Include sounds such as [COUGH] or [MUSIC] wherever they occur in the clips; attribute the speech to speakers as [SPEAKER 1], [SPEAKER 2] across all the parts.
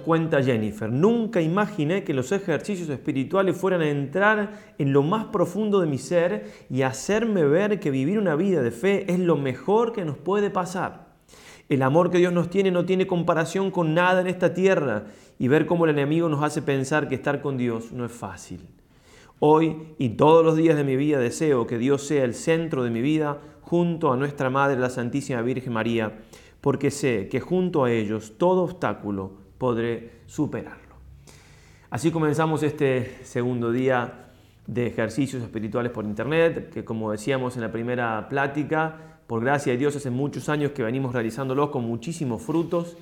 [SPEAKER 1] cuenta Jennifer, nunca imaginé que los ejercicios espirituales fueran a entrar en lo más profundo de mi ser y hacerme ver que vivir una vida de fe es lo mejor que nos puede pasar. El amor que Dios nos tiene no tiene comparación con nada en esta tierra y ver cómo el enemigo nos hace pensar que estar con Dios no es fácil. Hoy y todos los días de mi vida deseo que Dios sea el centro de mi vida junto a nuestra Madre, la Santísima Virgen María, porque sé que junto a ellos todo obstáculo podré superarlo. Así comenzamos este segundo día de ejercicios espirituales por internet, que como decíamos en la primera plática, por gracia de Dios hace muchos años que venimos realizándolos con muchísimos frutos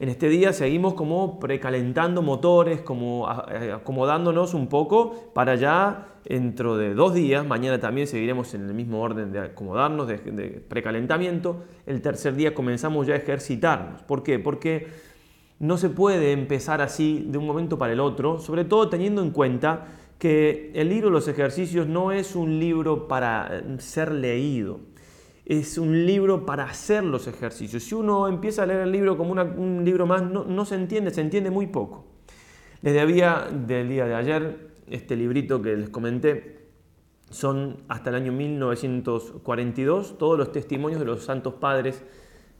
[SPEAKER 1] en este día seguimos como precalentando motores, como eh, acomodándonos un poco para ya dentro de dos días, mañana también seguiremos en el mismo orden de acomodarnos, de, precalentamiento, el tercer día comenzamos ya a ejercitarnos. ¿Por qué? Porque no se puede empezar así de un momento para el otro, sobre todo teniendo en cuenta que el libro de los ejercicios no es un libro para eh, ser leído es un libro para hacer los ejercicios. Si uno empieza a leer el libro como un libro más, no, se entiende, se entiende muy poco. Desde había del día de ayer, este librito que les comenté, son hasta el año 1942 todos los testimonios de los santos padres,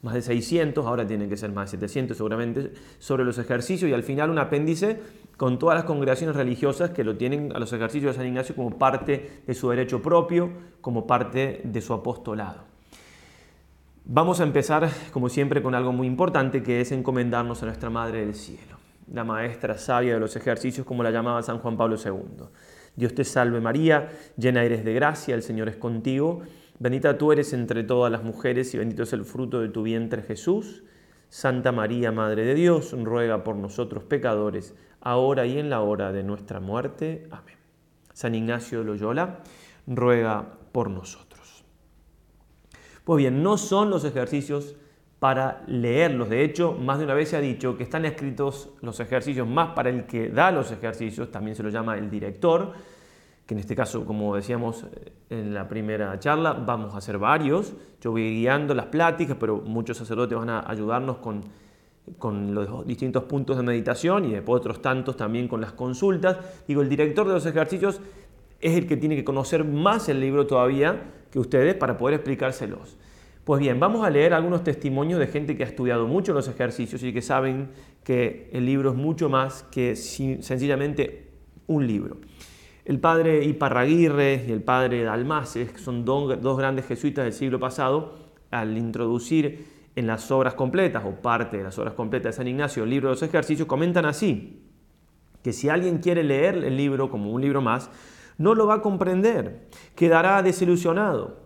[SPEAKER 1] más de 600, ahora tienen que ser más de 700 seguramente, sobre los ejercicios y al final un apéndice con todas las congregaciones religiosas que lo tienen a los ejercicios de San Ignacio como parte de su derecho propio, como parte de su apostolado. Vamos a empezar, como siempre, con algo muy importante que es encomendarnos a nuestra Madre del Cielo, la maestra sabia de los ejercicios, como la llamaba San Juan Pablo II. Dios te salve María, llena eres de gracia, el Señor es contigo, bendita tú eres entre todas las mujeres y bendito es el fruto de tu vientre Jesús. Santa María, Madre de Dios, ruega por nosotros pecadores, ahora y en la hora de nuestra muerte. Amén. San Ignacio de Loyola, ruega por nosotros. Pues bien, no son los ejercicios para leerlos. De hecho, más de una vez se ha dicho que están escritos los ejercicios más para el que da los ejercicios, también se lo llama el director, que en este caso, como decíamos eh, en la primera charla, vamos a hacer varios. Yo voy guiando las pláticas, pero muchos sacerdotes van a ayudarnos con, con los distintos puntos de meditación y después otros tantos también con las consultas. Digo, el director de los ejercicios es el que tiene que conocer más el libro todavía que ustedes para poder explicárselos. Pues bien, vamos a leer algunos testimonios de gente que ha estudiado mucho los ejercicios y que saben que el libro es mucho más que sencillamente un libro. El padre Iparraguirre y el padre Dalmaces, que son dos grandes jesuitas del siglo pasado, al introducir en las obras completas o parte de las obras completas de San Ignacio el libro de los ejercicios, comentan así, que si alguien quiere leer el libro como un libro más, no lo va a comprender, quedará desilusionado.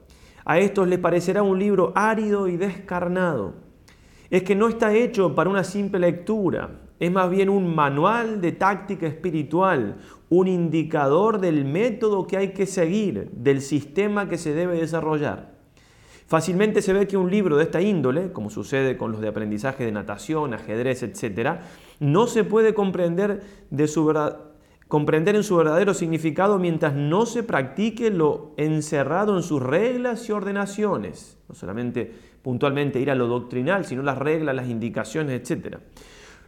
[SPEAKER 1] A estos les parecerá un libro árido y descarnado. Es que no está hecho para una simple lectura, es más bien un manual de táctica espiritual, un indicador del método que hay que seguir, del sistema que se debe desarrollar. Fácilmente se ve que un libro de esta índole, como sucede con los de aprendizaje de natación, ajedrez, etc., no se puede comprender de su verdad, comprender en su verdadero significado mientras no se practique lo encerrado en sus reglas y ordenaciones. No solamente puntualmente ir a lo doctrinal, sino las reglas, las indicaciones, etc.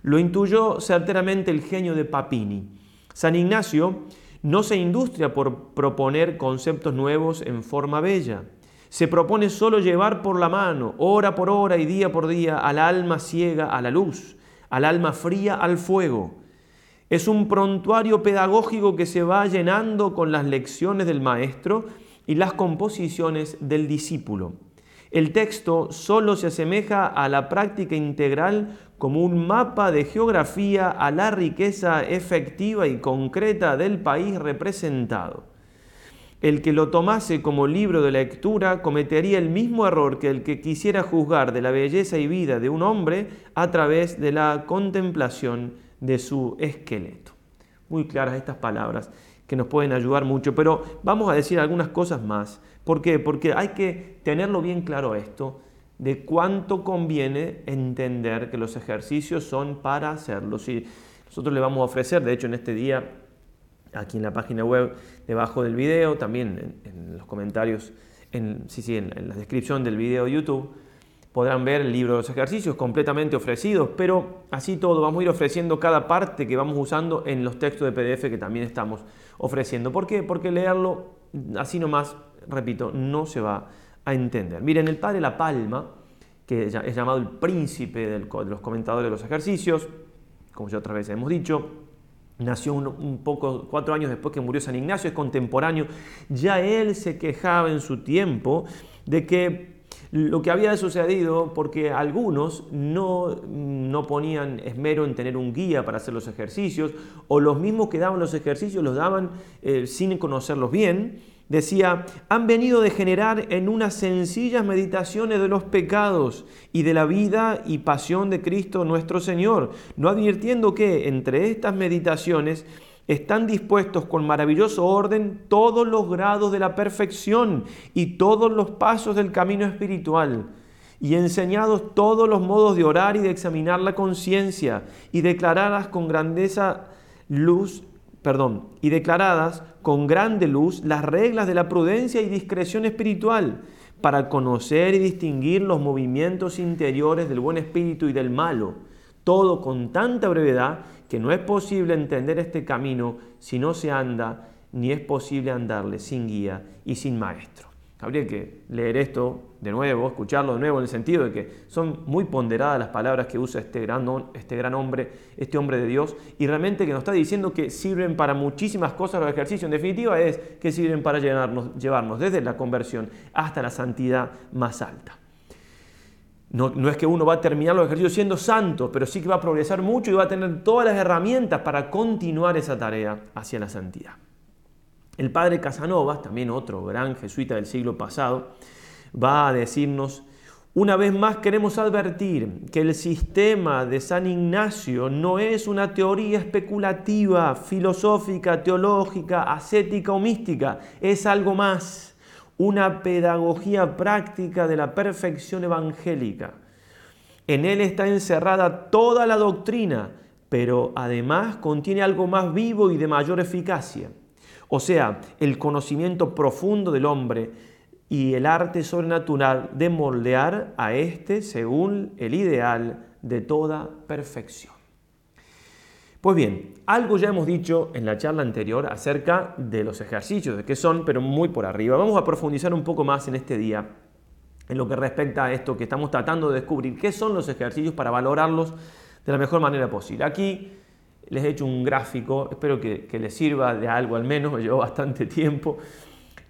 [SPEAKER 1] Lo intuyó certeramente el genio de Papini. San Ignacio no se industria por proponer conceptos nuevos en forma bella. Se propone solo llevar por la mano, hora por hora y día por día, al alma ciega a la luz, al alma fría al fuego es un prontuario pedagógico que se va llenando con las lecciones del maestro y las composiciones del discípulo. El texto solo se asemeja a la práctica integral como un mapa de geografía a la riqueza efectiva y concreta del país representado. El que lo tomase como libro de lectura cometería el mismo error que el que quisiera juzgar de la belleza y vida de un hombre a través de la contemplación de su esqueleto. Muy claras estas palabras que nos pueden ayudar mucho, pero vamos a decir algunas cosas más. ¿Por qué? Porque hay que tenerlo bien claro esto, de cuánto conviene entender que los ejercicios son para hacerlos. Y nosotros le vamos a ofrecer, de hecho en este día, aquí en la página web, debajo del video, también en, los comentarios, en, sí, sí, en la descripción del video de YouTube, podrán ver el libro de los ejercicios completamente ofrecidos, pero así todo vamos a ir ofreciendo cada parte que vamos usando en los textos de PDF que también estamos ofreciendo. ¿Por qué? Porque leerlo así nomás, repito, no se va a entender. Miren, el padre La Palma, que es llamado el príncipe de los comentadores de los ejercicios, como ya otra vez hemos dicho, nació un, poco, cuatro años después que murió San Ignacio, es contemporáneo, ya él se quejaba en su tiempo de que lo que había sucedido porque algunos no, no, ponían esmero en tener un guía para hacer los ejercicios, o los mismos que daban los ejercicios los daban eh, sin conocerlos bien, Decía, han venido a degenerar en unas sencillas meditaciones de los pecados y de la vida y pasión de Cristo nuestro Señor, no advirtiendo que entre estas meditaciones están dispuestos con maravilloso orden todos los grados de la perfección y todos los pasos del camino espiritual, y enseñados todos los modos de orar y de examinar la conciencia, y declaradas con grandeza luz perdón, y declaradas con grande luz las reglas de la prudencia y discreción espiritual para conocer y distinguir los movimientos interiores del buen espíritu y del malo, todo con tanta brevedad que no es posible entender este camino si no se anda, ni es posible andarle sin guía y sin maestro. Habría que leer esto de nuevo, escucharlo de nuevo, en el sentido de que son muy ponderadas las palabras que usa este gran, este gran hombre, este hombre de Dios, y realmente que nos está diciendo que sirven para muchísimas cosas los ejercicios. En definitiva, es que sirven para llevarnos, llevarnos desde la conversión hasta la santidad más alta. No, no, es que uno va a terminar los ejercicios siendo santo, pero sí que va a progresar mucho y va a tener todas las herramientas para continuar esa tarea hacia la santidad. El padre Casanovas, también otro gran jesuita del siglo pasado, va a decirnos, una vez más queremos advertir que el sistema de San Ignacio no es una teoría especulativa, filosófica, teológica, ascética o mística, es algo más, una pedagogía práctica de la perfección evangélica. En él está encerrada toda la doctrina, pero además contiene algo más vivo y de mayor eficacia. O sea, el conocimiento profundo del hombre y el arte sobrenatural de moldear a éste según el ideal de toda perfección. Pues bien, algo ya hemos dicho en la charla anterior acerca de los ejercicios, de qué son, pero muy por arriba. Vamos a profundizar un poco más en este día en lo que respecta a esto que estamos tratando de descubrir, qué son los ejercicios para valorarlos de la mejor manera posible. Aquí les he hecho un gráfico, espero que, les sirva de algo al menos, [LAUGHS] me llevó bastante tiempo.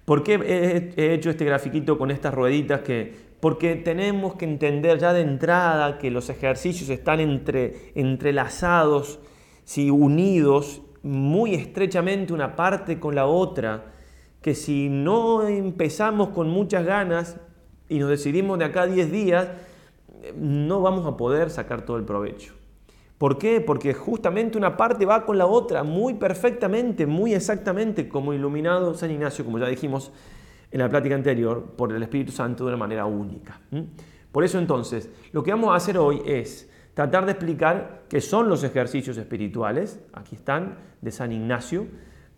[SPEAKER 1] ¿Por qué he, hecho este grafiquito con estas rueditas? Que, porque tenemos que entender ya de entrada que los ejercicios están entre, entrelazados, si unidos muy estrechamente una parte con la otra, que si no empezamos con muchas ganas y nos decidimos de acá a 10 días, no vamos a poder sacar todo el provecho. ¿Por qué? Porque justamente una parte va con la otra muy perfectamente, muy exactamente, como iluminado San Ignacio, como ya dijimos en la plática anterior, por el Espíritu Santo de una manera única. Por eso entonces, lo que vamos a hacer hoy es tratar de explicar qué son los ejercicios espirituales, aquí están, de San Ignacio,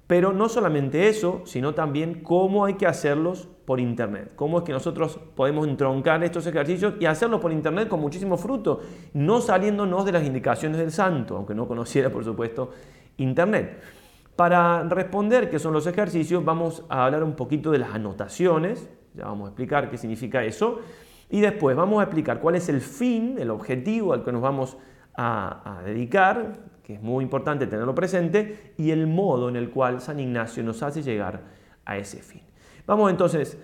[SPEAKER 1] pero no solamente eso, sino también cómo hay que hacerlos por Internet. Cómo es que nosotros podemos entroncar estos ejercicios y hacerlos por Internet con muchísimo fruto, no saliéndonos de las indicaciones del santo, aunque no conociera, por supuesto, Internet. Para responder qué son los ejercicios, vamos a hablar un poquito de las anotaciones, ya vamos a explicar qué significa eso, y después vamos a explicar cuál es el fin, el objetivo al que nos vamos a, dedicar, que es muy importante tenerlo presente, y el modo en el cual San Ignacio nos hace llegar a ese fin. Vamos entonces,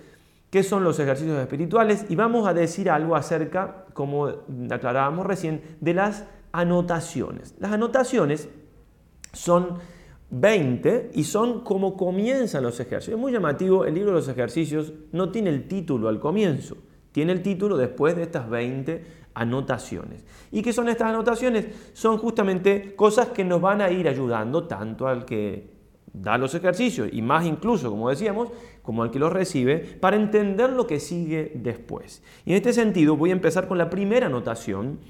[SPEAKER 1] ¿qué son los ejercicios espirituales? Y vamos a decir algo acerca, como aclarábamos recién, de las anotaciones. Las anotaciones son 20 y son como comienzan los ejercicios. Es muy llamativo, el libro de los ejercicios no tiene el título al comienzo, tiene el título después de estas 20 anotaciones. ¿Y qué son estas anotaciones? Son justamente cosas que nos van a ir ayudando tanto al que da los ejercicios y más incluso, como decíamos, como al que los recibe, para entender lo que sigue después. Y en este sentido voy a empezar con la primera anotación.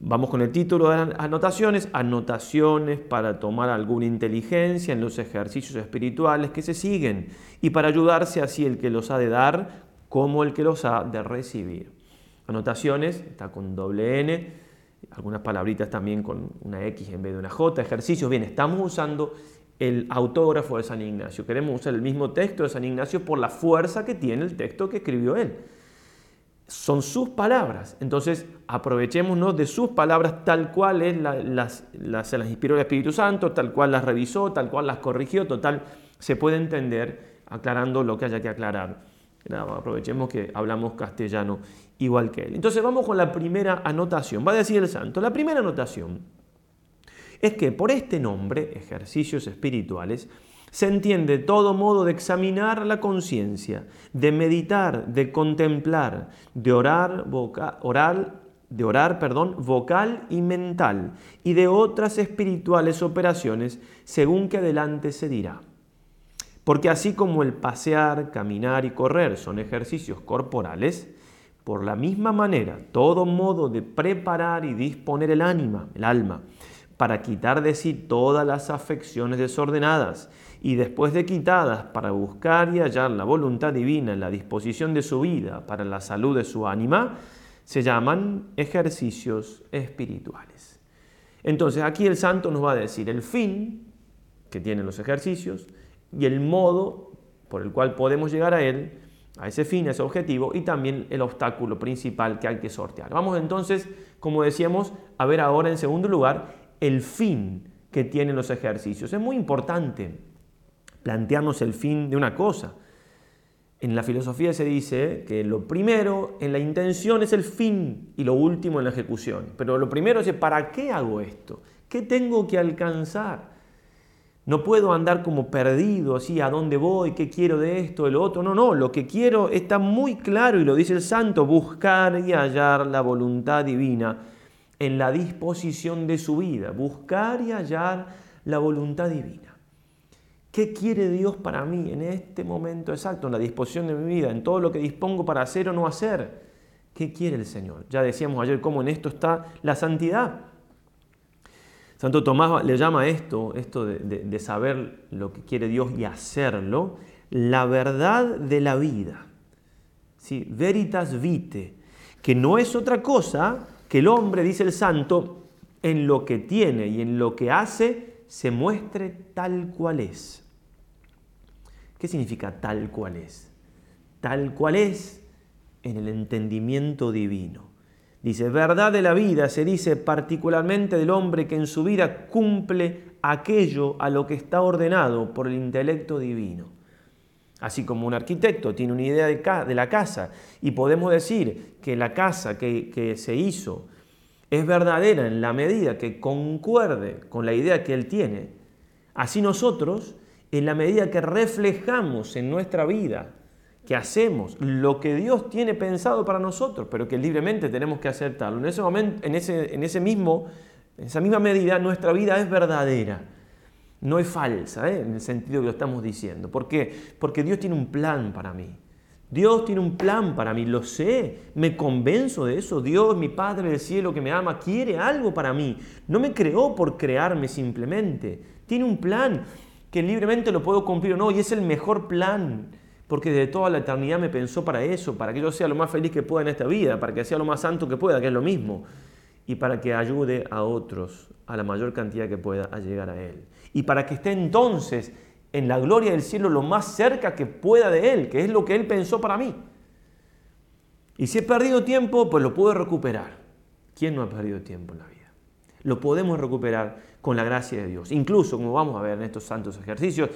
[SPEAKER 1] Vamos con el título de anotaciones, anotaciones para tomar alguna inteligencia en los ejercicios espirituales que se siguen y para ayudarse así el que los ha de dar como el que los ha de recibir. Anotaciones, está con doble N, algunas palabritas también con una X en vez de una J, ejercicios. Bien, estamos usando el autógrafo de San Ignacio. Queremos usar el mismo texto de San Ignacio por la fuerza que tiene el texto que escribió él. Son sus palabras. Entonces, aprovechémonos de sus palabras tal cual es las, se las inspiró el Espíritu Santo, tal cual las revisó, tal cual las corrigió, total, se puede entender aclarando lo que haya que aclarar. aprovechemos que hablamos castellano igual que él. Entonces vamos con la primera anotación. Va a decir el santo, la primera anotación es que por este nombre, ejercicios espirituales, se entiende todo modo de examinar la conciencia, de meditar, de contemplar, de orar, oral, de orar, perdón, vocal y mental, y de otras espirituales operaciones, según que adelante se dirá. Porque así como el pasear, caminar y correr son ejercicios corporales, por la misma manera, todo modo de preparar y disponer el ánima, el alma, para quitar de sí todas las afecciones desordenadas y después de quitadas para buscar y hallar la voluntad divina en la disposición de su vida para la salud de su ánima, se llaman ejercicios espirituales. Entonces aquí el santo nos va a decir el fin que tienen los ejercicios y el modo por el cual podemos llegar a él, a ese fin, a ese objetivo y también el obstáculo principal que hay que sortear. Vamos entonces, como decíamos, a ver ahora en segundo lugar el fin que tienen los ejercicios. Es muy importante plantearnos el fin de una cosa. En la filosofía se dice que lo primero en la intención es el fin y lo último en la ejecución. Pero lo primero es, ¿para qué hago esto? ¿Qué tengo que alcanzar? No puedo andar como perdido, así, ¿a dónde voy? ¿Qué quiero de esto, de lo otro? No, no, lo que quiero está muy claro y lo dice el santo, buscar y hallar la voluntad divina en la disposición de su vida, buscar y hallar la voluntad divina. ¿Qué quiere Dios para mí en este momento exacto, en la disposición de mi vida, en todo lo que dispongo para hacer o no hacer? ¿Qué quiere el Señor? Ya decíamos ayer cómo en esto está la santidad. Santo Tomás le llama esto, esto de, saber lo que quiere Dios y hacerlo, la verdad de la vida. ¿Sí? Veritas vite, que no es otra cosa que el hombre, dice el santo, en lo que tiene y en lo que hace, se muestre tal cual es. ¿Qué significa tal cual es? Tal cual es en el entendimiento divino. Dice, verdad de la vida se dice particularmente del hombre que en su vida cumple aquello a lo que está ordenado por el intelecto divino. Así como un arquitecto tiene una idea de, la casa y podemos decir que la casa que, se hizo es verdadera en la medida que concuerde con la idea que él tiene, así nosotros, en la medida que reflejamos en nuestra vida, que hacemos lo que Dios tiene pensado para nosotros, pero que libremente tenemos que aceptarlo. En ese momento, en ese, en ese mismo, en esa misma medida, nuestra vida es verdadera no es falsa, ¿eh? en el sentido que lo estamos diciendo. ¿Por qué? Porque Dios tiene un plan para mí. Dios tiene un plan para mí, lo sé, me convenzo de eso. Dios, mi Padre del cielo que me ama, quiere algo para mí. No me creó por crearme simplemente. Tiene un plan que libremente lo puedo cumplir o no, y es el mejor plan. Porque de toda la eternidad me pensó para eso, para que yo sea lo más feliz que pueda en esta vida, para que sea lo más santo que pueda, que es lo mismo, y para que ayude a otros a la mayor cantidad que pueda a llegar a Él y para que esté entonces en la gloria del cielo lo más cerca que pueda de Él, que es lo que Él pensó para mí. Y si he perdido tiempo, pues lo puedo recuperar. ¿Quién no ha perdido tiempo en la vida? Lo podemos recuperar con la gracia de Dios. Incluso, como vamos a ver en estos santos ejercicios,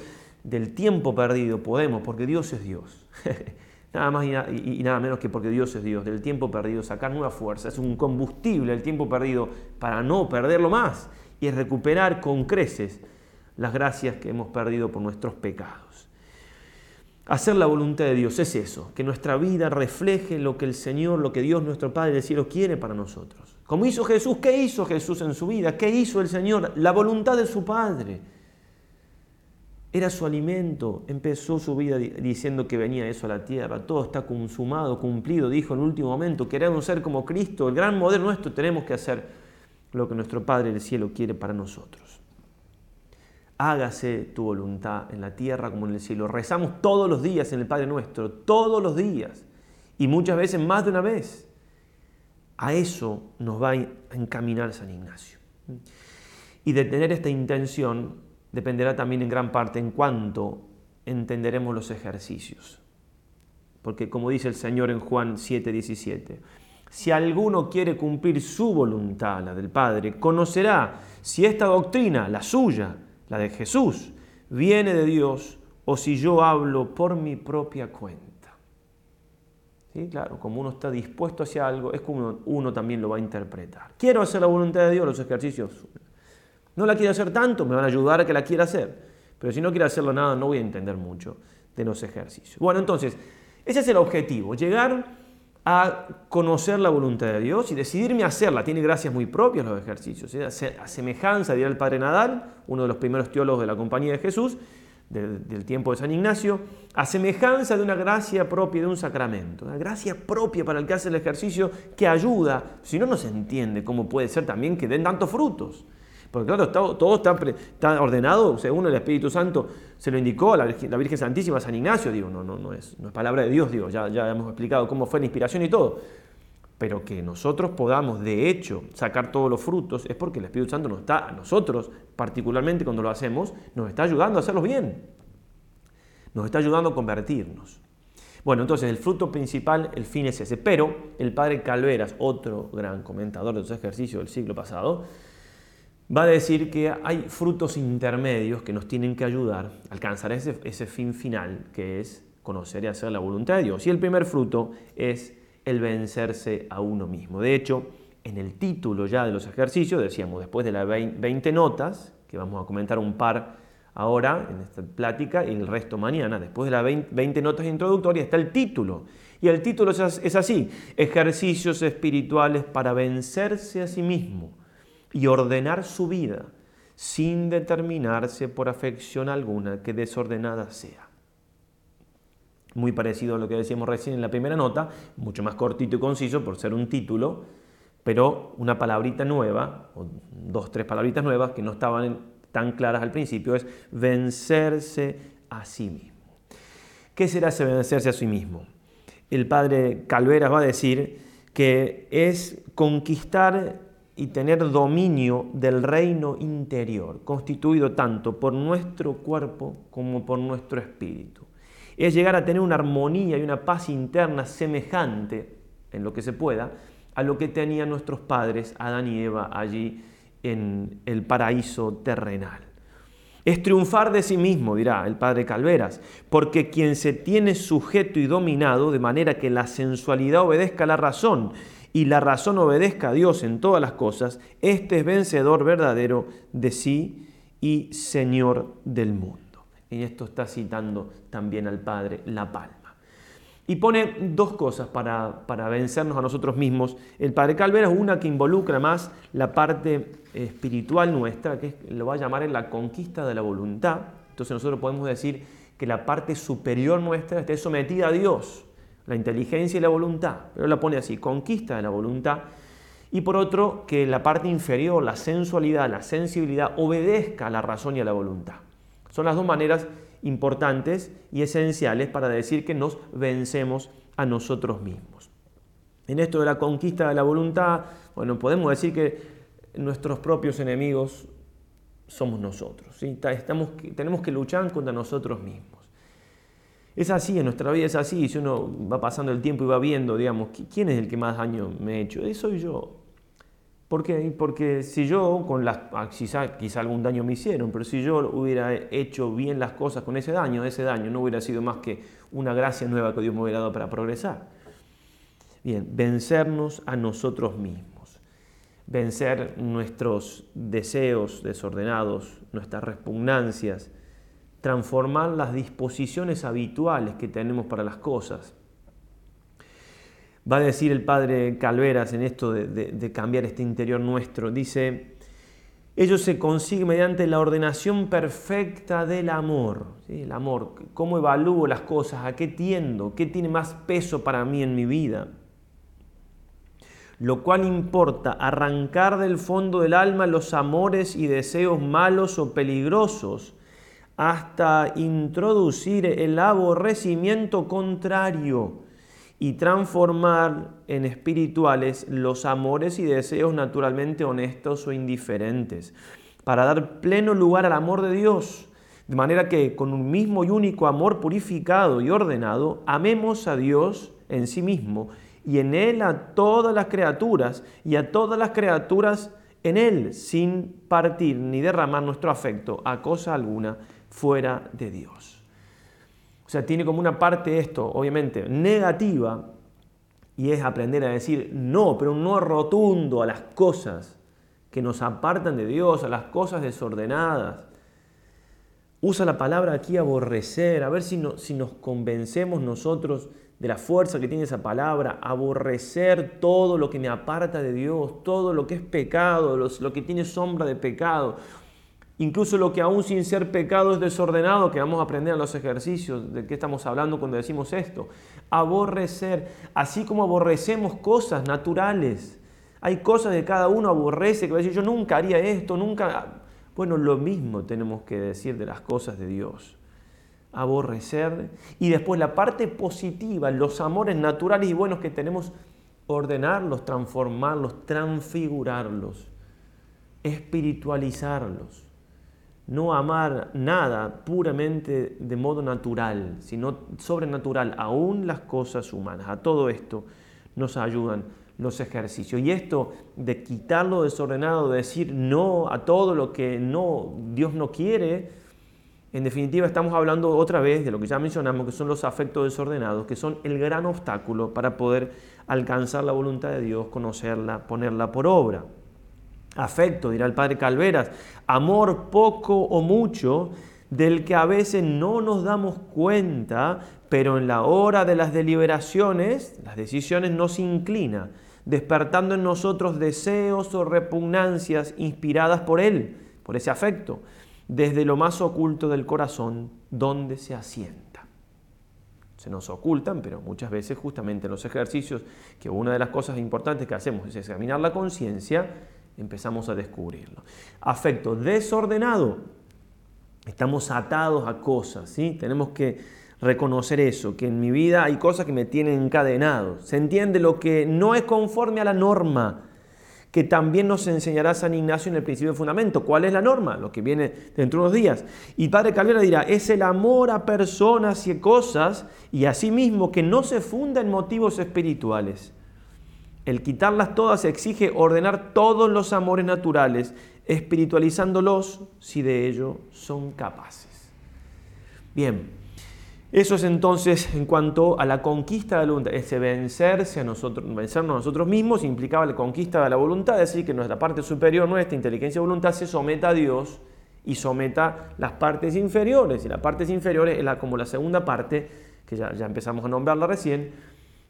[SPEAKER 1] del tiempo perdido podemos, porque Dios es Dios. [LAUGHS] nada más y, nada menos que porque Dios es Dios. Del tiempo perdido sacar nueva fuerza. Es un combustible el tiempo perdido para no perderlo más y recuperar con creces las gracias que hemos perdido por nuestros pecados. Hacer la voluntad de Dios es eso, que nuestra vida refleje lo que el Señor, lo que Dios nuestro Padre del cielo quiere para nosotros. Como hizo Jesús, ¿qué hizo Jesús en su vida? ¿Qué hizo el Señor? La voluntad de su Padre. Era su alimento. Empezó su vida diciendo que venía eso a la tierra. Todo está consumado, cumplido, dijo en el último momento. Queremos ser como Cristo, el gran modelo nuestro. Tenemos que hacer lo que nuestro Padre del cielo quiere para nosotros hágase tu voluntad en la tierra como en el cielo. Rezamos todos los días en el Padre nuestro, todos los días, y muchas veces más de una vez. A eso nos va a encaminar San Ignacio. Y de tener esta intención dependerá también en gran parte en cuánto entenderemos los ejercicios. Porque como dice el Señor en Juan 7:17, si alguno quiere cumplir su voluntad, la del Padre, conocerá si esta doctrina, la suya, la de Jesús, viene de Dios o si yo hablo por mi propia cuenta. ¿Sí? Claro, como uno está dispuesto hacia algo, es como uno, también lo va a interpretar. Quiero hacer la voluntad de Dios, los ejercicios. No la quiero hacer tanto, me van a ayudar a que la quiera hacer. Pero si no quiero hacerlo nada, no voy a entender mucho de los ejercicios. Bueno, entonces, ese es el objetivo, llegar a conocer la voluntad de Dios y decidirme a hacerla. Tiene gracias muy propias los ejercicios. ¿eh? A semejanza, dirá el Padre Nadal, uno de los primeros teólogos de la Compañía de Jesús, del, tiempo de San Ignacio, a semejanza de una gracia propia de un sacramento. Una gracia propia para el que hace el ejercicio que ayuda. Si no, no se entiende cómo puede ser también que den tantos frutos. Porque claro, todo está, ordenado según el Espíritu Santo se lo indicó a la Virgen, Santísima, San Ignacio, digo, no, no, no, es, no es palabra de Dios, digo, ya, ya hemos explicado cómo fue la inspiración y todo. Pero que nosotros podamos, de hecho, sacar todos los frutos es porque el Espíritu Santo nos está, a nosotros, particularmente cuando lo hacemos, nos está ayudando a hacerlos bien. Nos está ayudando a convertirnos. Bueno, entonces el fruto principal, el fin es ese. Pero el padre Calveras, otro gran comentador de los ejercicios del siglo pasado, va a decir que hay frutos intermedios que nos tienen que ayudar a alcanzar ese, fin final, que es conocer y hacer la voluntad de Dios. Y el primer fruto es el vencerse a uno mismo. De hecho, en el título ya de los ejercicios, decíamos, después de las 20 notas, que vamos a comentar un par ahora en esta plática y el resto mañana, después de las 20 notas introductorias está el título. Y el título es así, ejercicios espirituales para vencerse a sí mismo y ordenar su vida sin determinarse por afección alguna que desordenada sea. Muy parecido a lo que decíamos recién en la primera nota, mucho más cortito y conciso por ser un título, pero una palabrita nueva, o dos, tres palabritas nuevas que no estaban tan claras al principio, es vencerse a sí mismo. ¿Qué será ese vencerse a sí mismo? El padre Calveras va a decir que es conquistar y tener dominio del reino interior, constituido tanto por nuestro cuerpo como por nuestro espíritu. Es llegar a tener una armonía y una paz interna semejante, en lo que se pueda, a lo que tenían nuestros padres, Adán y Eva, allí en el paraíso terrenal. Es triunfar de sí mismo, dirá el padre Calveras, porque quien se tiene sujeto y dominado de manera que la sensualidad obedezca a la razón y la razón obedezca a Dios en todas las cosas, este es vencedor verdadero de sí y Señor del mundo. Y esto está citando también al Padre La Palma. Y pone dos cosas para, para vencernos a nosotros mismos. El Padre Calvera es una que involucra más la parte espiritual nuestra, que lo va a llamar en la conquista de la voluntad. Entonces nosotros podemos decir que la parte superior nuestra esté sometida a Dios la inteligencia y la voluntad, pero la pone así, conquista de la voluntad, y por otro, que la parte inferior, la sensualidad, la sensibilidad, obedezca a la razón y a la voluntad. Son las dos maneras importantes y esenciales para decir que nos vencemos a nosotros mismos. En esto de la conquista de la voluntad, bueno, podemos decir que nuestros propios enemigos somos nosotros. ¿sí? Estamos, tenemos que luchar contra nosotros mismos. Es así, en nuestra vida es así, si uno va pasando el tiempo y va viendo, digamos, ¿quién es el que más daño me ha hecho? Eso soy yo. ¿Por qué? Porque si yo, con las, ah, quizá, quizá algún daño me hicieron, pero si yo hubiera hecho bien las cosas con ese daño, ese daño no hubiera sido más que una gracia nueva que Dios me hubiera dado para progresar. Bien, vencernos a nosotros mismos, vencer nuestros deseos desordenados, nuestras repugnancias, transformar las disposiciones habituales que tenemos para las cosas. Va a decir el padre Calveras en esto de, cambiar este interior nuestro. Dice, ello se consigue mediante la ordenación perfecta del amor. El amor, cómo evalúo las cosas, a qué tiendo, qué tiene más peso para mí en mi vida. Lo cual importa arrancar del fondo del alma los amores y deseos malos o peligrosos hasta introducir el aborrecimiento contrario y transformar en espirituales los amores y deseos naturalmente honestos o indiferentes, para dar pleno lugar al amor de Dios, de manera que con un mismo y único amor purificado y ordenado, amemos a Dios en sí mismo y en Él a todas las criaturas y a todas las criaturas en Él, sin partir ni derramar nuestro afecto a cosa alguna fuera de Dios. O sea, tiene como una parte esto, obviamente, negativa, y es aprender a decir no, pero un no rotundo a las cosas que nos apartan de Dios, a las cosas desordenadas. Usa la palabra aquí aborrecer, a ver si, si nos convencemos nosotros de la fuerza que tiene esa palabra, aborrecer todo lo que me aparta de Dios, todo lo que es pecado, lo que tiene sombra de pecado, incluso lo que aún sin ser pecado es desordenado, que vamos a aprender en los ejercicios, de qué estamos hablando cuando decimos esto. Aborrecer, así como aborrecemos cosas naturales. Hay cosas que cada uno aborrece, que va a decir, yo nunca haría esto, nunca... Bueno, lo mismo tenemos que decir de las cosas de Dios aborrecer. Y después la parte positiva, los amores naturales y buenos que tenemos, ordenarlos, transformarlos, transfigurarlos, espiritualizarlos. No amar nada puramente de modo natural, sino sobrenatural, aún las cosas humanas. A todo esto nos ayudan los ejercicios. Y esto de quitar lo desordenado, de decir no a todo lo que no Dios no quiere, en definitiva, estamos hablando otra vez de lo que ya mencionamos, que son los afectos desordenados, que son el gran obstáculo para poder alcanzar la voluntad de Dios, conocerla, ponerla por obra. Afecto, dirá el padre Calveras, amor poco o mucho, del que a veces no nos damos cuenta, pero en la hora de las deliberaciones, las decisiones nos inclina, despertando en nosotros deseos o repugnancias inspiradas por él, por ese afecto desde lo más oculto del corazón donde se asienta. Se nos ocultan, pero muchas veces justamente en los ejercicios, que una de las cosas importantes que hacemos es examinar la conciencia, empezamos a descubrirlo. Afecto desordenado. Estamos atados a cosas, ¿sí? Tenemos que reconocer eso, que en mi vida hay cosas que me tienen encadenado. Se entiende lo que no es conforme a la norma, que también nos enseñará San Ignacio en el principio de fundamento. ¿Cuál es la norma? Lo que viene dentro de unos días. Y Padre Calvera dirá, es el amor a personas y cosas y asimismo que no se funda en motivos espirituales. El quitarlas todas exige ordenar todos los amores naturales, espiritualizándolos si de ello son capaces. Bien, eso es entonces en cuanto a la conquista de la voluntad, ese vencerse a nosotros, vencernos a nosotros mismos implicaba la conquista de la voluntad, es decir, que nuestra parte superior, nuestra inteligencia y voluntad se someta a Dios y someta las partes inferiores. Y las partes inferiores es la, como la segunda parte, que ya, ya empezamos a nombrarla recién,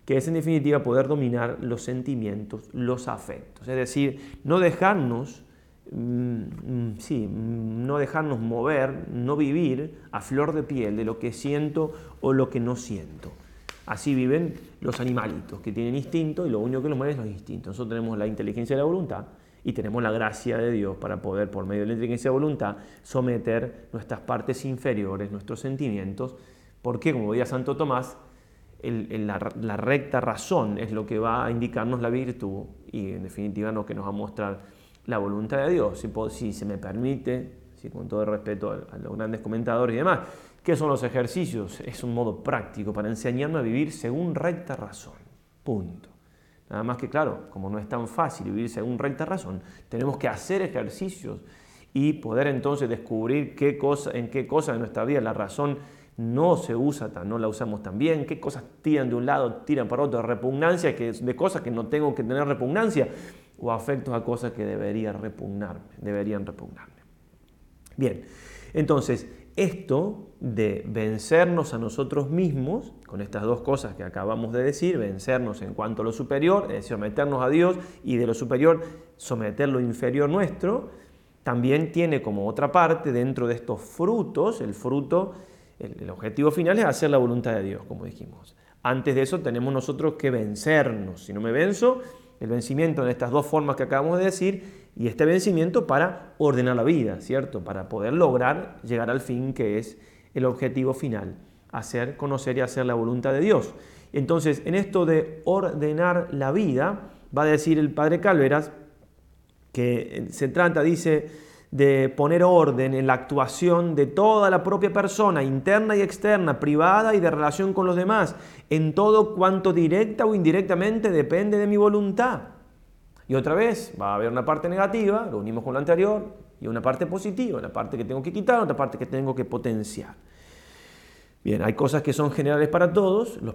[SPEAKER 1] que es en definitiva poder dominar los sentimientos, los afectos. Es decir, no dejarnos Mm, mm, sí, mm, no dejarnos mover, no vivir a flor de piel de lo que siento o lo que no siento. Así viven los animalitos que tienen instinto y lo único que los mueve es los instintos. Nosotros tenemos la inteligencia de la voluntad y tenemos la gracia de Dios para poder, por medio de la inteligencia de la voluntad, someter nuestras partes inferiores, nuestros sentimientos, porque, como decía Santo Tomás, la, recta razón es lo que va a indicarnos la virtud y, en definitiva, lo que nos va a mostrar la voluntad de Dios, si, se me permite, si con todo el respeto a, los grandes comentadores y demás. ¿Qué son los ejercicios? Es un modo práctico para enseñarnos a vivir según recta razón. Punto. Nada más que claro, como no es tan fácil vivir según recta razón, tenemos que hacer ejercicios y poder entonces descubrir qué cosa, en qué cosas de nuestra vida la razón no se usa, no la usamos tan bien, qué cosas tiran de un lado, tiran para otro, repugnancia, que, de cosas que no tengo que tener repugnancia o afectos a cosas que deberían repugnarme, deberían repugnarme. Bien, entonces, esto de vencernos a nosotros mismos, con estas dos cosas que acabamos de decir, vencernos en cuanto a lo superior, es decir, someternos a Dios y de lo superior someter lo inferior nuestro, también tiene como otra parte dentro de estos frutos, el fruto, el, objetivo final es hacer la voluntad de Dios, como dijimos. Antes de eso tenemos nosotros que vencernos. Si no me venzo, el vencimiento en estas dos formas que acabamos de decir y este vencimiento para ordenar la vida, ¿cierto? Para poder lograr llegar al fin que es el objetivo final hacer, conocer y hacer la voluntad de Dios. Entonces, en esto de ordenar la vida, va a decir el padre Calveras que se trata, dice, de poner orden en la actuación de toda la propia persona, interna y externa, privada y de relación con los demás, en todo cuanto directa o indirectamente depende de mi voluntad. Y otra vez, va a haber una parte negativa, lo unimos con lo anterior, y una parte positiva, una parte que tengo que quitar, otra parte que tengo que potenciar. Bien, hay cosas que son generales para todos, los,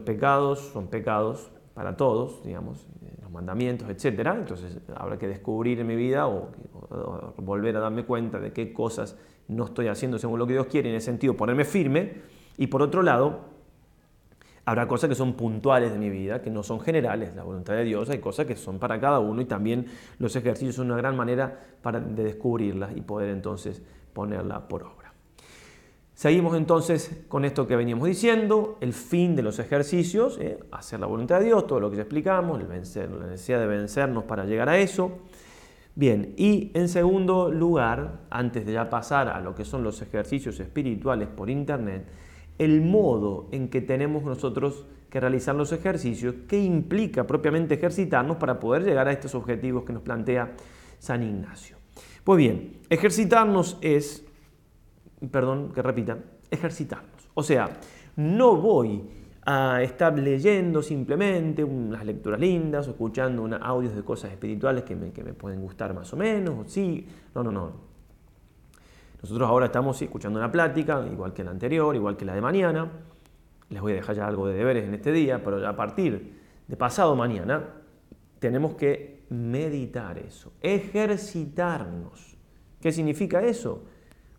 [SPEAKER 1] pecados son pecados para todos, digamos, los mandamientos, etc. Entonces habrá que descubrir en mi vida o, volver a darme cuenta de qué cosas no estoy haciendo según lo que Dios quiere, en ese sentido ponerme firme. Y por otro lado, habrá cosas que son puntuales de mi vida, que no son generales, la voluntad de Dios, hay cosas que son para cada uno y también los ejercicios son una gran manera para, de descubrirlas y poder entonces ponerla por obra. Seguimos entonces con esto que veníamos diciendo, el fin de los ejercicios, eh, hacer la voluntad de Dios, todo lo que ya explicamos, el vencer, la necesidad de vencernos para llegar a eso. Bien, y en segundo lugar, antes de ya pasar a lo que son los ejercicios espirituales por internet, el modo en que tenemos nosotros que realizar los ejercicios, qué implica propiamente ejercitarnos para poder llegar a estos objetivos que nos plantea San Ignacio. Pues bien, ejercitarnos es perdón, que repita, ejercitarnos. O sea, no voy a estar leyendo simplemente unas lecturas lindas o escuchando una audios de cosas espirituales que me, pueden gustar más o menos, sí, no, no, no. Nosotros ahora estamos escuchando una plática, igual que la anterior, igual que la de mañana. Les voy a dejar ya algo de deberes en este día, pero a partir de pasado mañana tenemos que meditar eso, ejercitarnos. ¿Qué significa eso?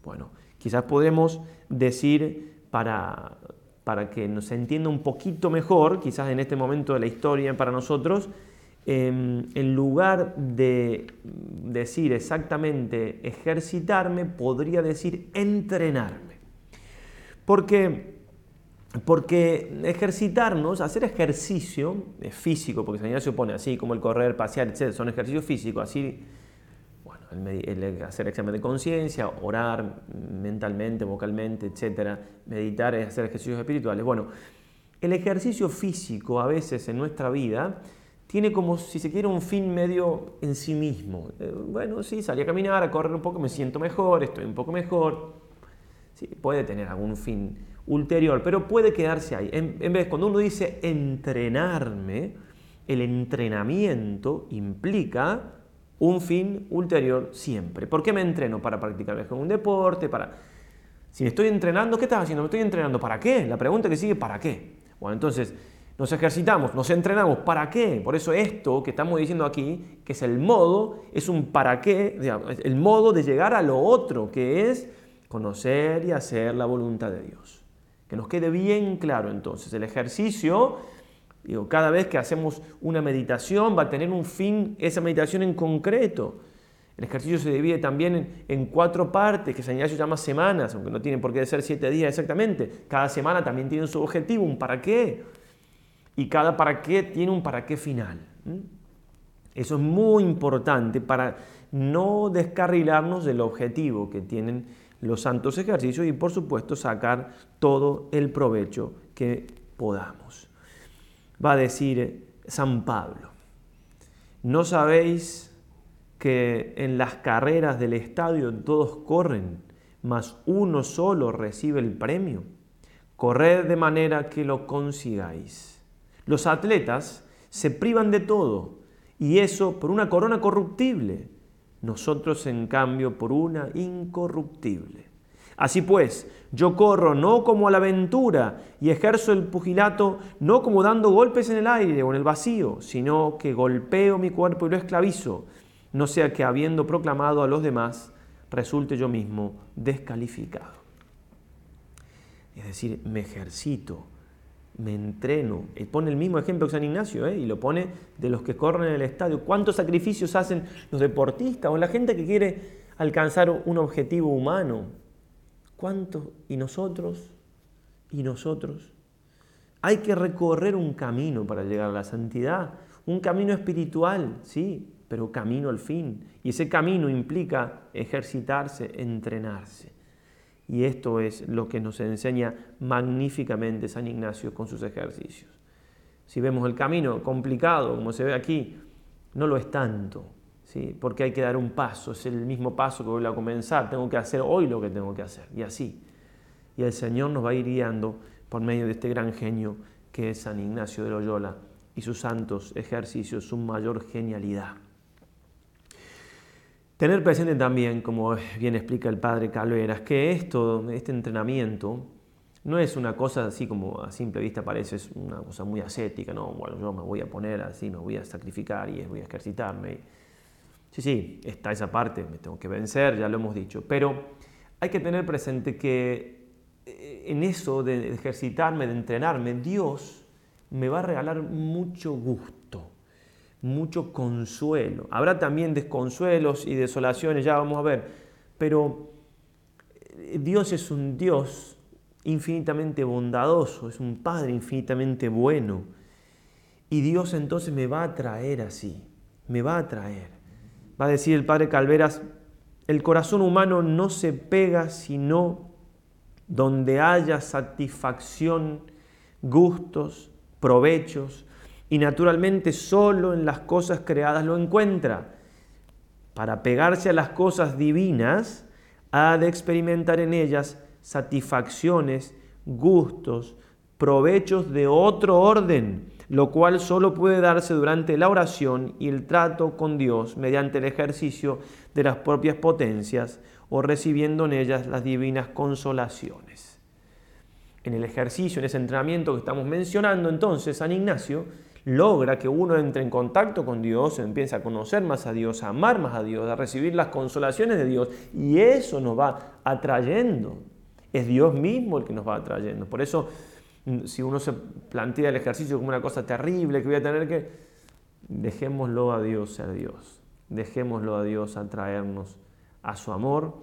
[SPEAKER 1] Bueno, Quizás podemos decir para, para que nos entienda un poquito mejor, quizás en este momento de la historia para nosotros, em, en lugar de decir exactamente ejercitarme, podría decir entrenarme. Porque, porque ejercitarnos, hacer ejercicio físico, porque San Ignacio pone así como el correr, pasear, etc., son ejercicios físicos, así el, hacer examen de conciencia, orar mentalmente, vocalmente, etcétera, meditar, hacer ejercicios espirituales. Bueno, el ejercicio físico a veces en nuestra vida tiene como, si se quiere, un fin medio en sí mismo. Eh, bueno, sí, salí a caminar, a correr un poco, me siento mejor, estoy un poco mejor. Sí, puede tener algún fin ulterior, pero puede quedarse ahí. En, en vez, cuando uno dice entrenarme, el entrenamiento implica un fin ulterior siempre. ¿Por qué me entreno? Para practicar un deporte, para... Si me estoy entrenando, ¿qué estás haciendo? ¿Me estoy entrenando para qué? La pregunta que sigue, ¿para qué? Bueno, entonces nos ejercitamos, nos entrenamos, ¿para qué? Por eso esto que estamos diciendo aquí, que es el modo, es un para qué, el modo de llegar a lo otro, que es conocer y hacer la voluntad de Dios. Que nos quede bien claro entonces, el ejercicio Digo, cada vez que hacemos una meditación va a tener un fin esa meditación en concreto. El ejercicio se divide también en, cuatro partes, que San Ignacio llama semanas, aunque no tienen por qué ser siete días exactamente. Cada semana también tiene su objetivo, un para qué. Y cada para qué tiene un para qué final. Eso es muy importante para no descarrilarnos del objetivo que tienen los santos ejercicios y por supuesto sacar todo el provecho que podamos va a decir San Pablo, ¿no sabéis que en las carreras del estadio todos corren, mas uno solo recibe el premio? Corred de manera que lo consigáis. Los atletas se privan de todo, y eso por una corona corruptible, nosotros en cambio por una incorruptible. Así pues, yo corro no como a la aventura y ejerzo el pugilato no como dando golpes en el aire o en el vacío, sino que golpeo mi cuerpo y lo esclavizo, no sea que habiendo proclamado a los demás, resulte yo mismo descalificado. Es decir, me ejercito, me entreno. Él pone el mismo ejemplo que San Ignacio ¿eh? y lo pone de los que corren en el estadio. ¿Cuántos sacrificios hacen los deportistas o la gente que quiere alcanzar un objetivo humano? ¿Cuántos? ¿Y nosotros? ¿Y nosotros? Hay que recorrer un camino para llegar a la santidad, un camino espiritual, sí, pero camino al fin. Y ese camino implica ejercitarse, entrenarse. Y esto es lo que nos enseña magníficamente San Ignacio con sus ejercicios. Si vemos el camino complicado, como se ve aquí, no lo es tanto, ¿sí? porque hay que dar un paso, es el mismo paso que voy a comenzar, tengo que hacer hoy lo que tengo que hacer, y así. Y el Señor nos va a ir guiando por medio de este gran genio que es San Ignacio de Loyola y sus santos ejercicios, su mayor genialidad. Tener presente también, como bien explica el padre Calveras, que esto, este entrenamiento, no es una cosa así como a simple vista parece, es una cosa muy ascética, no, bueno, yo me voy a poner así, me voy a sacrificar y voy a ejercitarme. Sí, sí, está esa parte, me tengo que vencer, ya lo hemos dicho, pero hay que tener presente que eh, en eso de ejercitarme, de entrenarme, Dios me va a regalar mucho gusto, mucho consuelo. Habrá también desconsuelos y desolaciones, ya vamos a ver, pero eh, Dios es un Dios infinitamente bondadoso, es un Padre infinitamente bueno. Y Dios entonces me va a traer así, me va a traer. Va a decir el Padre Calveras, el corazón humano no se pega sino donde haya satisfacción, gustos, provechos, y naturalmente solo en las cosas creadas lo encuentra. Para pegarse a las cosas divinas, ha de experimentar en ellas satisfacciones, gustos, provechos de otro orden, lo cual solo puede darse durante la oración y el trato con Dios mediante el ejercicio de las propias potencias o recibiendo en ellas las divinas consolaciones. En el ejercicio, en ese entrenamiento que estamos mencionando, entonces San Ignacio logra que uno entre en contacto con Dios, empiece a conocer más a Dios, a amar más a Dios, a recibir las consolaciones de Dios, y eso nos va atrayendo es Dios mismo el que nos va atrayendo. Por eso, si uno se plantea el ejercicio como una cosa terrible que voy a tener que, dejémoslo a Dios ser Dios. Dejémoslo a Dios atraernos a su amor,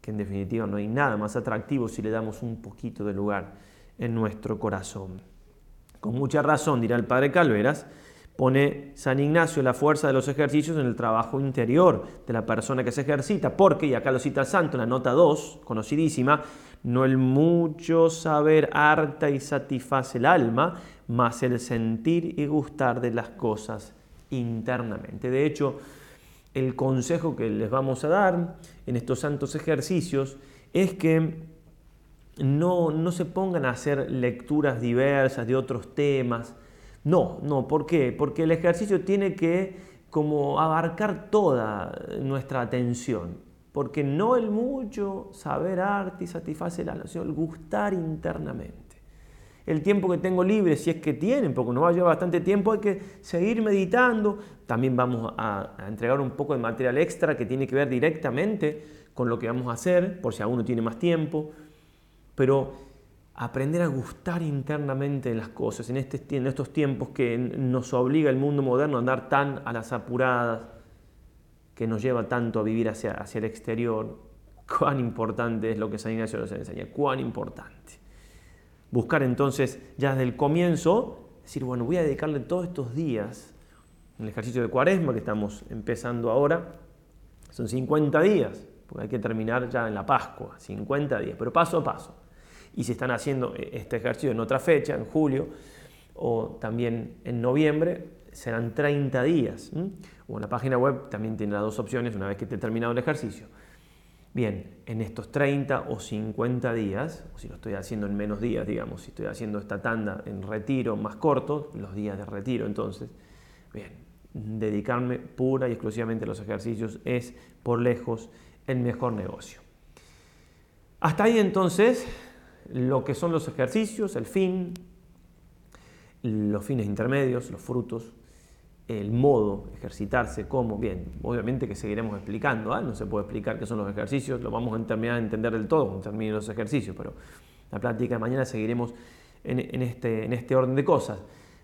[SPEAKER 1] que en definitiva no hay nada más atractivo si le damos un poquito de lugar en nuestro corazón. Con mucha razón, dirá el padre Calveras, pone San Ignacio la fuerza de los ejercicios en el trabajo interior de la persona que se ejercita, porque, y acá lo cita el santo en la nota 2, conocidísima, no el mucho saber harta y satisface el alma, más el sentir y gustar de las cosas internamente. De hecho, el consejo que les vamos a dar en estos santos ejercicios es que no, no se pongan a hacer lecturas diversas de otros temas, no, no, ¿por qué? Porque el ejercicio tiene que como abarcar toda nuestra atención, porque no el mucho saber arte y satisfacer la sino el gustar internamente. El tiempo que tengo libre, si es que tienen, porque nos va a llevar bastante tiempo, hay que seguir meditando. También vamos a, entregar un poco de material extra que tiene que ver directamente con lo que vamos a hacer, por si alguno tiene más tiempo. Pero aprender a gustar internamente las cosas en, este, en estos tiempos que nos obliga el mundo moderno a andar tan a las apuradas, que nos lleva tanto a vivir hacia, hacia el exterior. Cuán importante es lo que San Ignacio nos enseña, cuán importante. Buscar entonces ya desde el comienzo, decir, bueno, voy a dedicarle todos estos días, en el ejercicio de cuaresma que estamos empezando ahora, son 50 días, porque hay que terminar ya en la Pascua, 50 días, pero paso a paso y si están haciendo eh, este ejercicio en otra fecha, en julio o también en noviembre, serán 30 días. En la página web también tiene las dos opciones una vez que esté terminado el ejercicio. Bien, en estos 30 o 50 días, o si lo estoy haciendo en menos días, digamos, si estoy haciendo esta tanda en retiro más corto, los días de retiro entonces, bien, dedicarme pura y exclusivamente a los ejercicios es por lejos el mejor negocio. Hasta ahí entonces lo que son los ejercicios, el fin, los fines intermedios, los frutos, el modo, ejercitarse, cómo, bien, obviamente que seguiremos explicando, ¿ah? no se puede explicar qué son los ejercicios, lo vamos a terminar de entender del todo cuando terminen los ejercicios, pero la práctica de mañana seguiremos en, este, en este orden de cosas.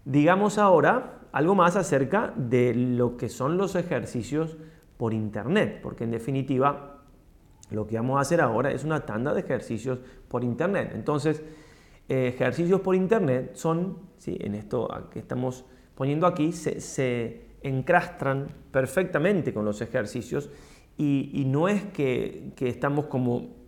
[SPEAKER 1] Digamos ahora algo más acerca de lo que son los ejercicios por internet, porque en definitiva lo que vamos a hacer ahora es una tanda de ejercicios por internet. Entonces, eh, ejercicios por internet son, ¿sí? en esto que estamos poniendo aquí, se, encrastran perfectamente con los ejercicios y, no es que, estamos como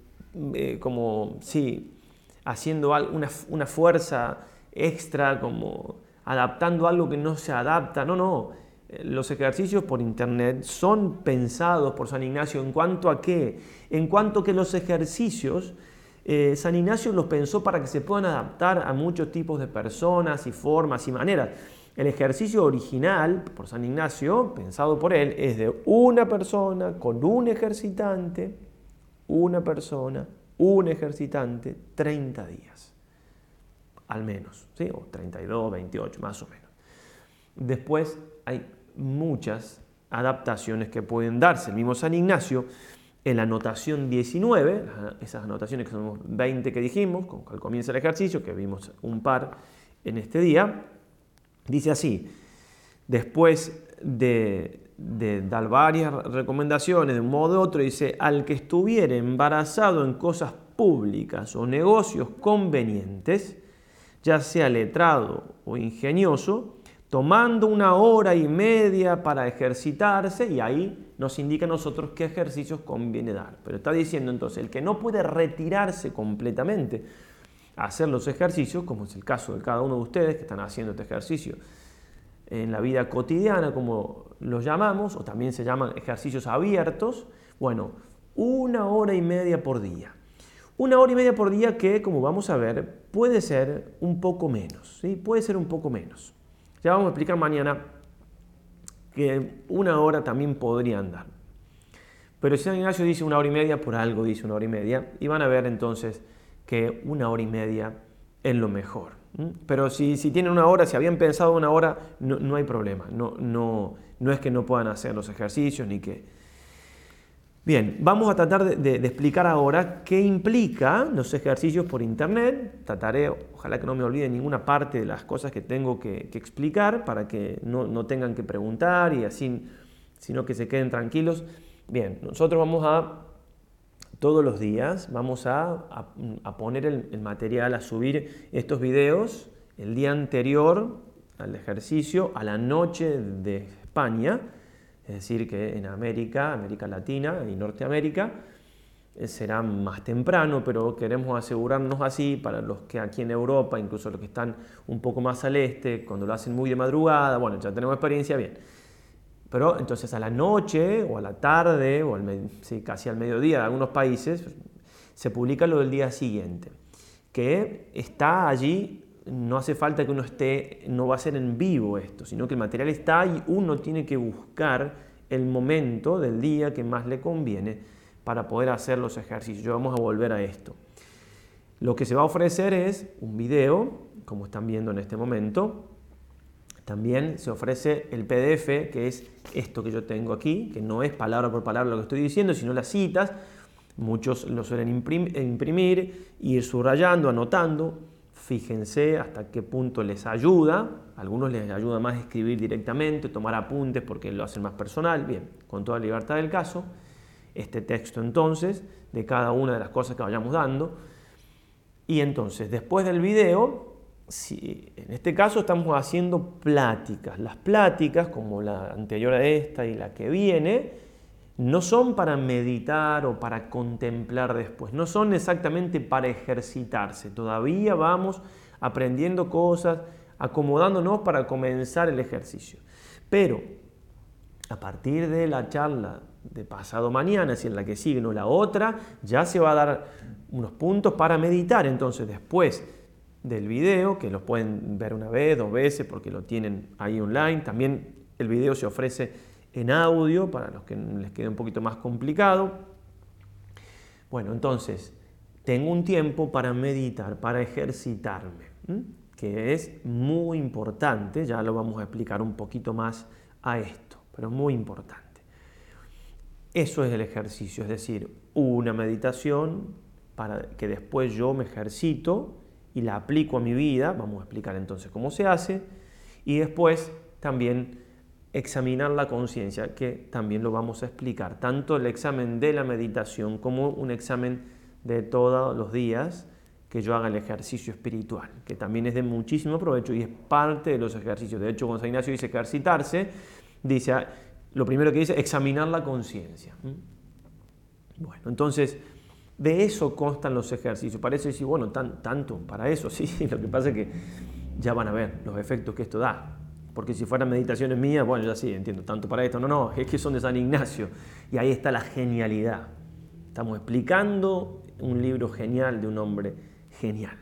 [SPEAKER 1] eh, como, sí, haciendo una, una fuerza extra, como adaptando algo que no se adapta. No, no. Eh, los ejercicios por internet son pensados por San Ignacio en cuanto a qué? En cuanto que los ejercicios, eh, San Ignacio los pensó para que se puedan adaptar a muchos tipos de personas y formas y maneras. El ejercicio original, por San Ignacio, pensado por él, es de una persona con un ejercitante, una persona, un ejercitante, 30 días, al menos, ¿sí? o 32, 28, más o menos. Después hay muchas adaptaciones que pueden darse. El mismo San Ignacio, en la anotación 19, esas anotaciones que son 20 que dijimos, al comienzo del ejercicio, que vimos un par en este día, Dice así, después de, dar varias recomendaciones de un modo u otro, dice, al que estuviera embarazado en cosas públicas o negocios convenientes, ya sea letrado o ingenioso, tomando una hora y media para ejercitarse y ahí nos indica a nosotros qué ejercicios conviene dar. Pero está diciendo entonces, el que no puede retirarse completamente, hacer los ejercicios, como es el caso de cada uno de ustedes que están haciendo este ejercicio en la vida cotidiana, como los llamamos, o también se llaman ejercicios abiertos, bueno, una hora y media por día. Una hora y media por día que, como vamos a ver, puede ser un poco menos, ¿sí? Puede ser un poco menos. Ya vamos a explicar mañana que una hora también podría andar. Pero si San Ignacio dice una hora y media, por algo dice una hora y media, y van a ver entonces que una hora y media es lo mejor. Pero si, si, tienen una hora, si habían pensado una hora, no, hay problema. No, no, no, es que no puedan hacer los ejercicios ni que... Bien, vamos a tratar de, explicar ahora qué implica los ejercicios por internet. Trataré, ojalá que no me olvide ninguna parte de las cosas que tengo que, que explicar para que no, no, tengan que preguntar y así, sino que se queden tranquilos. Bien, nosotros vamos a todos los días vamos a, poner el, material, a subir estos videos el día anterior al ejercicio, a la noche de España, es decir, que en América, América Latina y Norteamérica, eh, será más temprano, pero queremos asegurarnos así para los que aquí en Europa, incluso los que están un poco más al este, cuando lo hacen muy de madrugada, bueno, ya tenemos experiencia, bien. Pero entonces a la noche o a la tarde o casi al mediodía de algunos países se publica lo del día siguiente, que está allí, no hace falta que uno esté, no va a ser en vivo esto, sino que el material está y uno tiene que buscar el momento del día que más le conviene para poder hacer los ejercicios. Yo vamos a volver a esto. Lo que se va a ofrecer es un video, como están viendo en este momento, también se ofrece el PDF, que es esto que yo tengo aquí, que no es palabra por palabra lo que estoy diciendo, sino las citas. Muchos lo suelen imprimir, ir subrayando, anotando. Fíjense hasta qué punto les ayuda. A algunos les ayuda más escribir directamente, tomar apuntes porque lo hacen más personal. Bien, con toda libertad del caso. Este texto entonces, de cada una de las cosas que vayamos dando. Y entonces, después del video, si, en este caso estamos haciendo pláticas. Las pláticas, como la anterior a esta y la que viene, no son para meditar o para contemplar después, no son exactamente para ejercitarse. Todavía vamos aprendiendo cosas, acomodándonos para comenzar el ejercicio. Pero a partir de la charla de pasado mañana, si en la que sigue no la otra, ya se va a dar unos puntos para meditar. Entonces después del video, que lo pueden ver una vez, dos veces, porque lo tienen ahí online. También el video se ofrece en audio para los que les quede un poquito más complicado. Bueno, entonces, tengo un tiempo para meditar, para ejercitarme, que es muy importante, ya lo vamos a explicar un poquito más a esto, pero muy importante. Eso es el ejercicio, es decir, una meditación para que después yo me ejercito y la aplico a mi vida, vamos a explicar entonces cómo se hace, y después también examinar la conciencia, que también lo vamos a explicar, tanto el examen de la meditación como un examen de todos los días que yo haga el ejercicio espiritual, que también es de muchísimo provecho y es parte de los ejercicios. De hecho, San Ignacio dice ejercitarse, dice, lo primero que dice, examinar la conciencia. Bueno, entonces, De eso constan los ejercicios. Parece decir, bueno, tan, tanto para eso, [LAUGHS] sí. Lo que pasa es que ya van a ver los efectos que esto da. Porque si fueran meditaciones mías, bueno, ya sí, entiendo, tanto para esto. No, no, es que son de San Ignacio. Y ahí está la genialidad. Estamos explicando un libro genial de un hombre genial.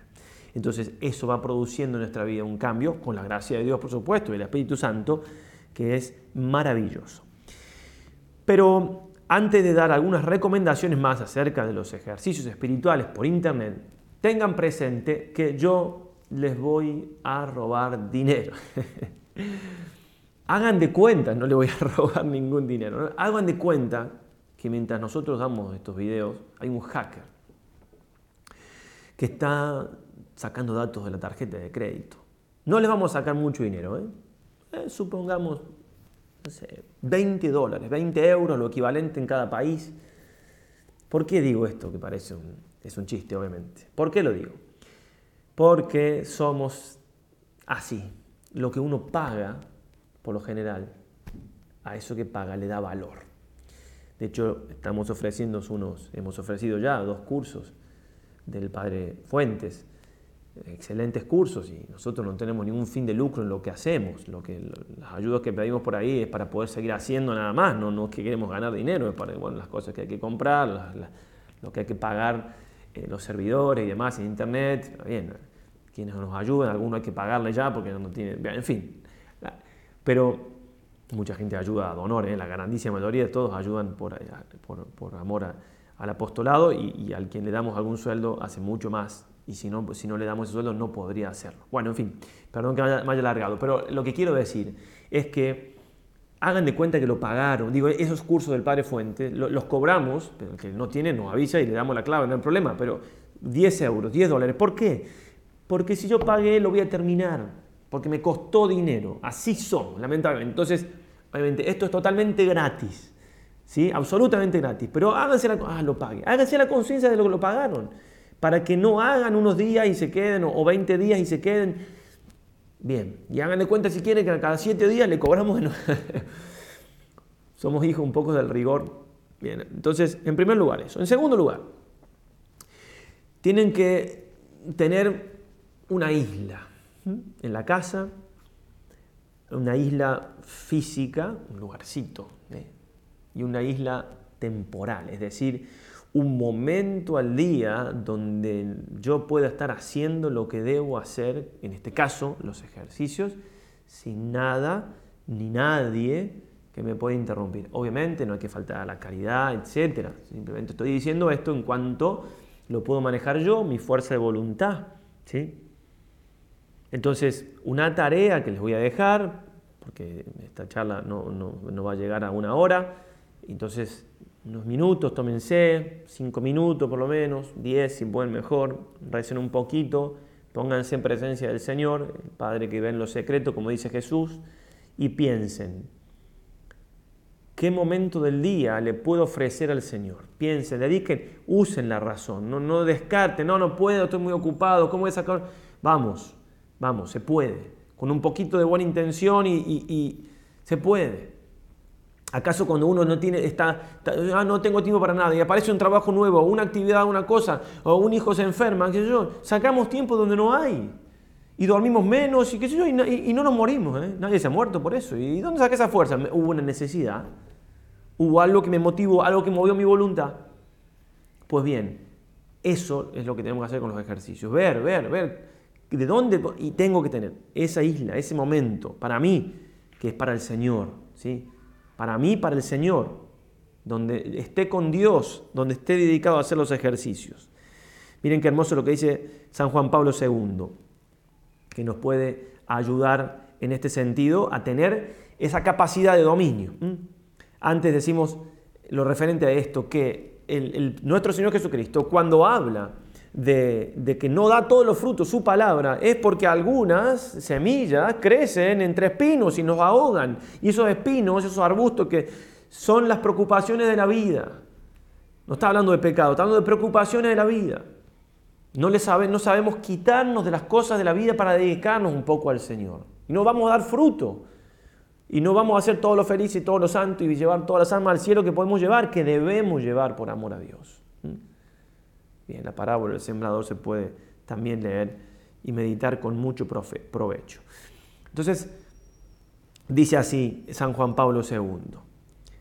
[SPEAKER 1] Entonces eso va produciendo en nuestra vida un cambio, con la gracia de Dios, por supuesto, y el Espíritu Santo, que es maravilloso. Pero antes de dar algunas recomendaciones más acerca de los ejercicios espirituales por internet, tengan presente que yo les voy a robar dinero. [LAUGHS] Hagan de cuenta, no le voy a [LAUGHS] robar ningún dinero, hagan de cuenta que mientras nosotros damos estos videos, hay un hacker que está sacando datos de la tarjeta de crédito. No les vamos a sacar mucho dinero, ¿eh? Eh, supongamos, no sé, 20 dólares, 20 euros, lo equivalente en cada país. ¿Por qué digo esto? Que parece un, es un chiste, obviamente. ¿Por qué lo digo? Porque somos así. Lo que uno paga, por lo general, a eso que paga le da valor. De hecho, estamos ofreciendo unos, hemos ofrecido ya dos cursos del padre Fuentes, excelentes cursos y nosotros no tenemos ningún fin de lucro en lo que hacemos. Lo que, las ayudas que pedimos por ahí es para poder seguir haciendo nada más, no, no es que queremos ganar dinero, es para bueno, las cosas que hay que comprar, lo que hay que pagar eh, los servidores y demás en internet. Bien, quienes nos ayudan, algunos hay que pagarle ya porque no tienen, en fin. Pero mucha gente ayuda a donores, ¿eh? la grandísima mayoría de todos ayudan por, eh, por, amor al apostolado y, y al quien le damos algún sueldo hace mucho más y si no, si no le damos ese sueldo no podría hacerlo. Bueno, en fin, perdón que me haya, alargado, pero lo que quiero decir es que hagan de cuenta que lo pagaron. Digo, esos cursos del Padre Fuente los cobramos, pero el que no tiene nos avisa y le damos la clave, no hay problema, pero 10 euros, 10 dólares. ¿Por qué? Porque si yo pagué lo voy a terminar, porque me costó dinero. Así son, lamentablemente. Entonces, obviamente, esto es totalmente gratis. ¿Sí? Absolutamente gratis. Pero háganse la, ah, lo pague. Háganse la conciencia de lo que lo pagaron para que no hagan unos días y se queden, o 20 días y se queden. Bien, y hagan de cuenta si quieren que cada 7 días le cobramos. [LAUGHS] Somos hijos un poco del rigor. Bien, entonces, en primer lugar eso. En segundo lugar, tienen que tener una isla en la casa, una isla física, un lugarcito, ¿eh? y una isla temporal, es decir, un momento al día donde yo pueda estar haciendo lo que debo hacer, en este caso los ejercicios, sin nada ni nadie que me pueda interrumpir. Obviamente no hay que faltar a la caridad, etc. Simplemente estoy diciendo esto en cuanto lo puedo manejar yo, mi fuerza de voluntad. ¿sí? Entonces, una tarea que les voy a dejar, porque esta charla no, no va a llegar a una hora, entonces unos minutos, tómense, cinco minutos por lo menos, diez si pueden mejor, recen un poquito, pónganse en presencia del Señor, el Padre que ve en lo secreto, como dice Jesús, y piensen, ¿qué momento del día le puedo ofrecer al Señor? Piensen, dediquen, usen la razón, no, no descarten, no, no puedo, estoy muy ocupado, ¿cómo voy a sacar? Vamos, vamos, se puede, con un poquito de buena intención y se puede. ¿Acaso cuando uno no tiene, está, ah, no tengo tiempo para nada y aparece un trabajo nuevo, una actividad, una cosa, o un hijo se enferma, qué sé yo, sacamos tiempo donde no hay y dormimos menos y qué sé yo, y, no nos morimos, ¿eh? nadie se ha muerto por eso. ¿Y dónde saqué esa fuerza? Hubo una necesidad, hubo algo que me motivó, algo que movió mi voluntad. Pues bien, eso es lo que tenemos que hacer con los ejercicios, ver, ver, ver de dónde y tengo que tener esa isla, ese momento para mí que es para el Señor, ¿sí? Para mí, para el Señor, donde esté con Dios, donde esté dedicado a hacer los ejercicios. Miren qué hermoso lo que dice San Juan Pablo II, que nos puede ayudar en este sentido a tener esa capacidad de dominio. Antes decimos lo referente a esto, que nuestro Señor Jesucristo cuando habla de, que no da todos los frutos su palabra es porque algunas semillas crecen entre espinos y nos ahogan. Y esos espinos, esos arbustos que son las preocupaciones de la vida. No está hablando de pecado, está hablando de preocupaciones de la vida. No, le sabe, no sabemos quitarnos de las cosas de la vida para dedicarnos un poco al Señor. Y no vamos a dar fruto. Y no vamos a hacer todo lo feliz y todo lo santo y llevar todas las almas al cielo que podemos llevar, que debemos llevar por amor a Dios. Bien, la parábola del sembrador se puede también leer y meditar con mucho provecho. Entonces, dice así San Juan Pablo II.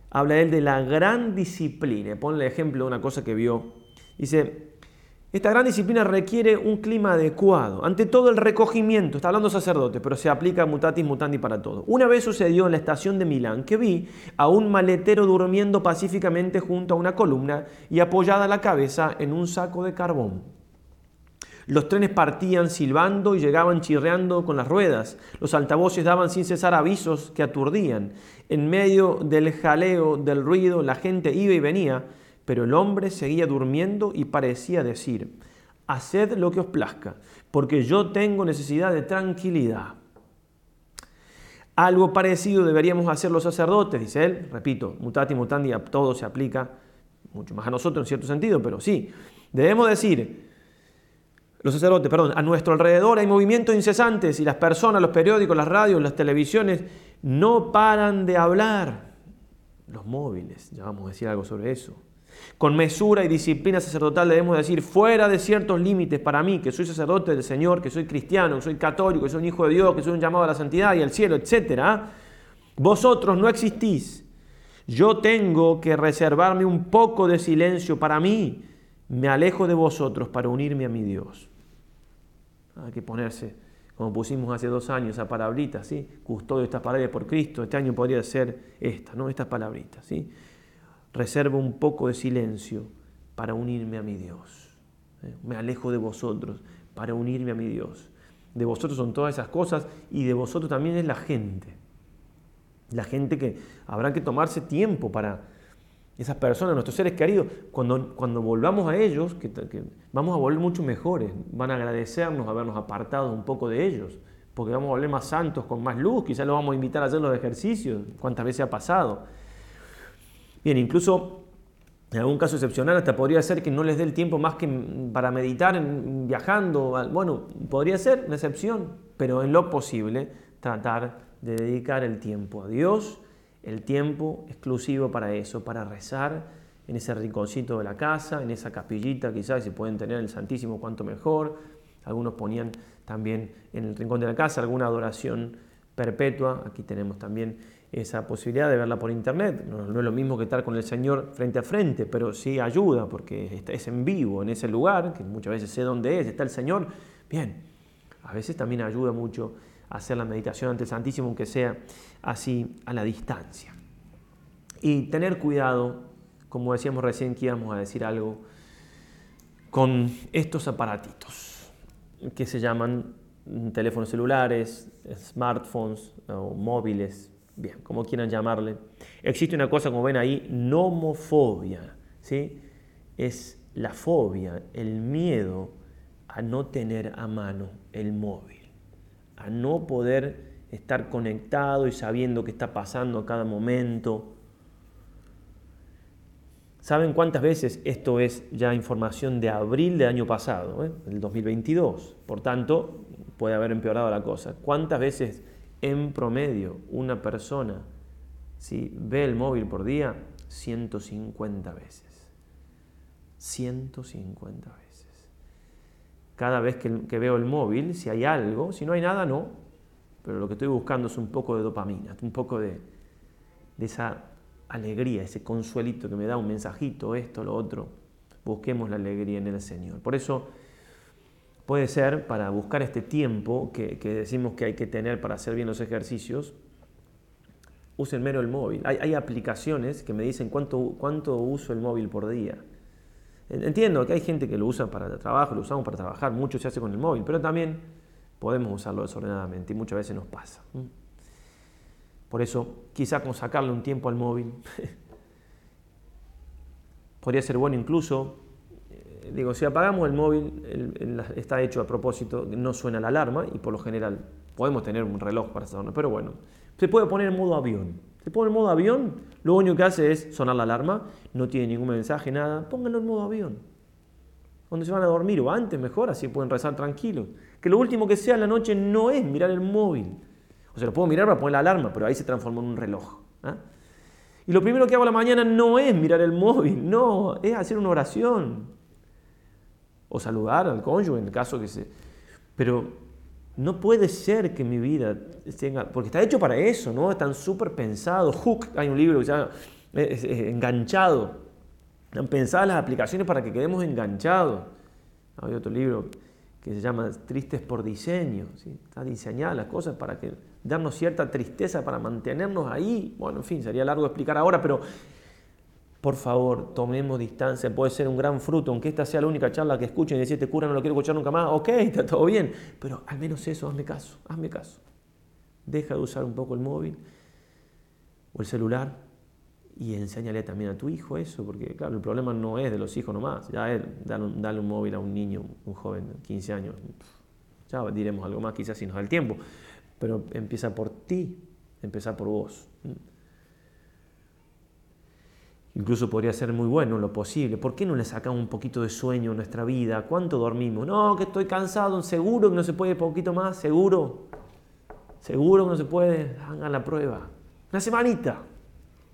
[SPEAKER 1] Habla él de la gran disciplina. Ponle ejemplo de una cosa que vio. Dice, esta gran disciplina requiere un clima adecuado. Ante todo el recogimiento, está hablando sacerdote, pero se aplica mutatis mutandi para todo. Una vez sucedió en la estación de Milán que vi a un maletero durmiendo pacíficamente junto a una columna y apoyada la cabeza en un saco de carbón. Los trenes partían silbando y llegaban chirreando con las ruedas. Los altavoces daban sin cesar avisos que aturdían. En medio del jaleo, del ruido, la gente iba y venía pero el hombre seguía durmiendo y parecía decir, haced lo que os plazca, porque yo tengo necesidad de tranquilidad. Algo parecido deberíamos hacer los sacerdotes, dice él. Repito, mutati mutandi a todo se aplica, mucho más a nosotros en cierto sentido, pero sí. Debemos decir, los sacerdotes, perdón, a nuestro alrededor hay movimientos incesantes y las personas, los periódicos, las radios, las televisiones no paran de hablar. Los móviles, ya vamos a decir algo sobre eso. Con mesura y disciplina sacerdotal debemos decir, fuera de ciertos límites para mí, que soy sacerdote del Señor, que soy cristiano, que soy católico, que soy un hijo de Dios, que soy un llamado a la santidad y al cielo, etc. Vosotros no existís. Yo tengo que reservarme un poco de silencio para mí. Me alejo de vosotros para unirme a mi Dios. Hay que ponerse, como pusimos hace dos años, esa palabrita, ¿sí? Custodio estas paredes por Cristo. Este año podría ser esta, ¿no? Estas palabritas, ¿sí? Reservo un poco de silencio para unirme a mi Dios. ¿eh? Me alejo de vosotros para unirme a mi Dios. De vosotros son todas esas cosas y de vosotros también es la gente. La gente que habrá que tomarse tiempo para esas personas, nuestros seres queridos. Cuando, cuando volvamos a ellos, que, vamos a volver mucho mejores. Van a agradecernos habernos apartado un poco de ellos, porque vamos a volver más santos, con más luz. Quizás los vamos a invitar a hacer los ejercicios, cuántas veces ha pasado. Bien, incluso en algún caso excepcional hasta podría ser que no les dé el tiempo más que para meditar viajando. Bueno, podría ser una excepción, pero en lo posible tratar de dedicar el tiempo a Dios, el tiempo exclusivo para eso, para rezar en ese rinconcito de la casa, en esa capillita quizás, si pueden tener el Santísimo cuanto mejor. Algunos ponían también en el rincón de la casa alguna adoración perpetua. Aquí tenemos también esa posibilidad de verla por internet. No, es lo mismo que estar con el Señor frente a frente, pero sí ayuda porque es en vivo, en ese lugar, que muchas veces sé dónde es, está el Señor. Bien, a veces también ayuda mucho hacer la meditación ante el Santísimo, aunque sea así a la distancia. Y tener cuidado, como decíamos recién que íbamos a decir algo, con estos aparatitos que se llaman teléfonos celulares, smartphones o móviles, bien, como quieran llamarle. Existe una cosa, como ven ahí, nomofobia, ¿sí? Es la fobia, el miedo a no tener a mano el móvil, a no poder estar conectado y sabiendo qué está pasando a cada momento. ¿Saben cuántas veces esto es ya información de abril del año pasado, eh? el 2022? Por tanto, puede haber empeorado la cosa. ¿Cuántas veces en promedio, una persona si ve el móvil por día 150 veces. 150 veces. Cada vez que, veo el móvil, si hay algo, si no hay nada, no. Pero lo que estoy buscando es un poco de dopamina, un poco de, de esa alegría, ese consuelito que me da un mensajito, esto, lo otro. Busquemos la alegría en el Señor. Por eso puede ser para buscar este tiempo que, decimos que hay que tener para hacer bien los ejercicios, usen menos el móvil. Hay, aplicaciones que me dicen cuánto, cuánto uso el móvil por día. Entiendo que hay gente que lo usa para trabajo, lo usamos para trabajar, mucho se hace con el móvil, pero también podemos usarlo desordenadamente y muchas veces nos pasa. Por eso, quizá con sacarle un tiempo al móvil, [LAUGHS] podría ser bueno incluso digo, si apagamos el móvil, está hecho a propósito, no suena la alarma y por lo general podemos tener un reloj para hacerlo, pero bueno, se puede poner en modo avión. Se pone en modo avión, lo único que hace es sonar la alarma, no tiene ningún mensaje, nada, pónganlo en modo avión. Cuando se van a dormir o antes, mejor, así pueden rezar tranquilos. Que lo último que sea en la noche no es mirar el móvil. O sea, lo puedo mirar para poner la alarma, pero ahí se transformó en un reloj. ¿ah? Y lo primero que hago a la mañana no es mirar el móvil, no, es hacer una oración o saludar al cónyuge en el caso que se... Pero no puede ser que mi vida tenga... Porque está hecho para eso, ¿no? Están súper pensados. Hook, hay un libro que se llama Enganchado. Están pensadas las aplicaciones para que quedemos enganchados. Hay otro libro que se llama Tristes por diseño. ¿sí? Está diseñada las cosas para que darnos cierta tristeza para mantenernos ahí. Bueno, en fin, sería largo explicar ahora, pero por favor, tomemos distancia, puede ser un gran fruto, aunque esta sea la única charla que escuchen y decir, este cura no lo quiero escuchar nunca más, ok, [LAUGHS] está todo bien, pero al menos eso, hazme caso, hazme caso. Deja de usar un poco el móvil o el celular y enséñale también a tu hijo eso, porque claro, el problema no es de los hijos nomás, ya es darle un, móvil a un niño, un joven de 15 años, ya diremos algo más quizás si nos da el tiempo, pero empieza por ti, empieza por vos. Incluso podría ser muy bueno lo posible. ¿Por qué no le sacamos un poquito de sueño a nuestra vida? ¿Cuánto dormimos? No, que estoy cansado, seguro que no se puede poquito más, seguro. Seguro que no se puede. Hagan la prueba. Una semanita.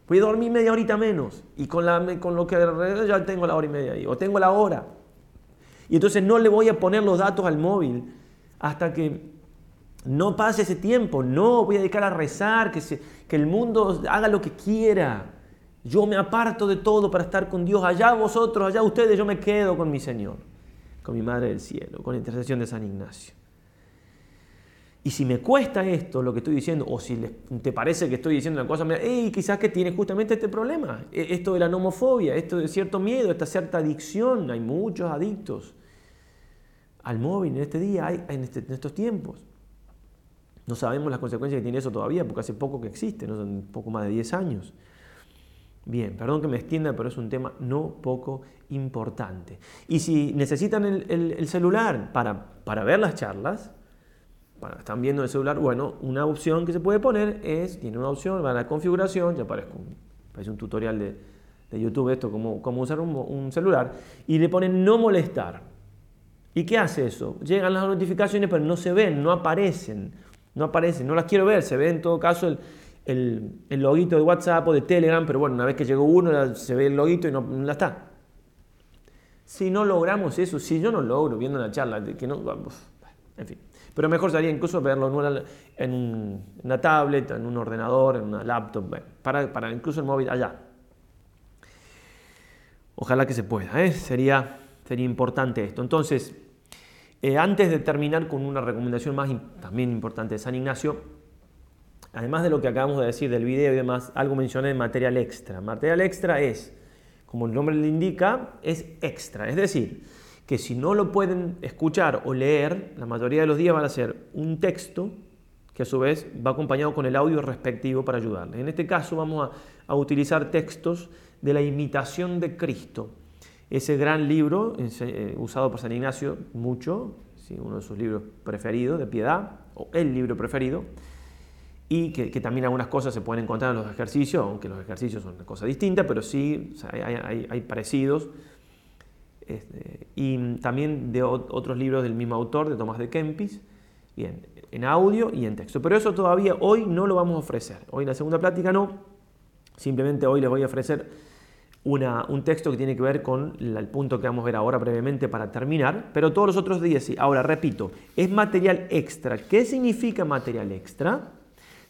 [SPEAKER 1] Voy a dormir media horita menos. Y con, la, con lo que ya tengo la hora y media ahí. O tengo la hora. Y entonces no le voy a poner los datos al móvil hasta que no pase ese tiempo. No, voy a dedicar a rezar, que, se, que el mundo haga lo que quiera. Yo me aparto de todo para estar con Dios. Allá vosotros, allá ustedes, yo me quedo con mi Señor, con mi Madre del Cielo, con la intercesión de San Ignacio. Y si me cuesta esto, lo que estoy diciendo, o si te parece que estoy diciendo una cosa, hey, quizás que tienes justamente este problema, e, esto de la nomofobia, esto de cierto miedo, esta cierta adicción, hay muchos adictos al móvil en este día, en, este, en estos tiempos. No sabemos las consecuencias que tiene eso todavía, porque hace poco que existe, ¿no? poco más de 10 años. Bien, perdón que me extienda, pero es un tema no poco importante. Y si necesitan el, celular para, para, ver las charlas, están viendo el celular, bueno, una opción que se puede poner es, tiene una opción, va a la configuración, ya aparece un, parece un tutorial de, de, YouTube esto, cómo, cómo usar un, un celular, y le ponen no molestar. ¿Y qué hace eso? Llegan las notificaciones, pero no se ven, no aparecen, no aparecen, no las quiero ver, se ve en todo caso el el, loguito de WhatsApp o de Telegram, pero bueno, una vez que llegó uno se ve el loguito y no, no está. Si no logramos eso, si yo no logro viendo una charla, que no, en fin. Pero mejor sería incluso verlo en una, en una tablet, en un ordenador, en una laptop, para, para incluso el móvil allá. Ojalá que se pueda, ¿eh? sería, sería importante esto. Entonces, eh, antes de terminar con una recomendación más también importante de San Ignacio, además de lo que acabamos de decir del video y demás, algo mencioné de material extra. Material extra es, como el nombre le indica, es extra. Es decir, que si no lo pueden escuchar o leer, la mayoría de los días van a ser un texto que a su vez va acompañado con el audio respectivo para ayudarles. En este caso vamos a, utilizar textos de la imitación de Cristo. Ese gran libro, eh, usado por San Ignacio mucho, uno de sus libros preferidos de piedad, o el libro preferido, y que, también algunas cosas se pueden encontrar en los ejercicios, aunque los ejercicios son una cosa distinta, pero sí hay, parecidos. Este, y también de otros libros del mismo autor, de Tomás de Kempis, bien, en audio y en texto. Pero eso todavía hoy no lo vamos a ofrecer. Hoy en la segunda plática no, simplemente hoy les voy a ofrecer una, un texto que tiene que ver con el punto que vamos a ver ahora brevemente para terminar, pero todos los otros días sí. Ahora, repito, es material extra. ¿Qué significa material extra?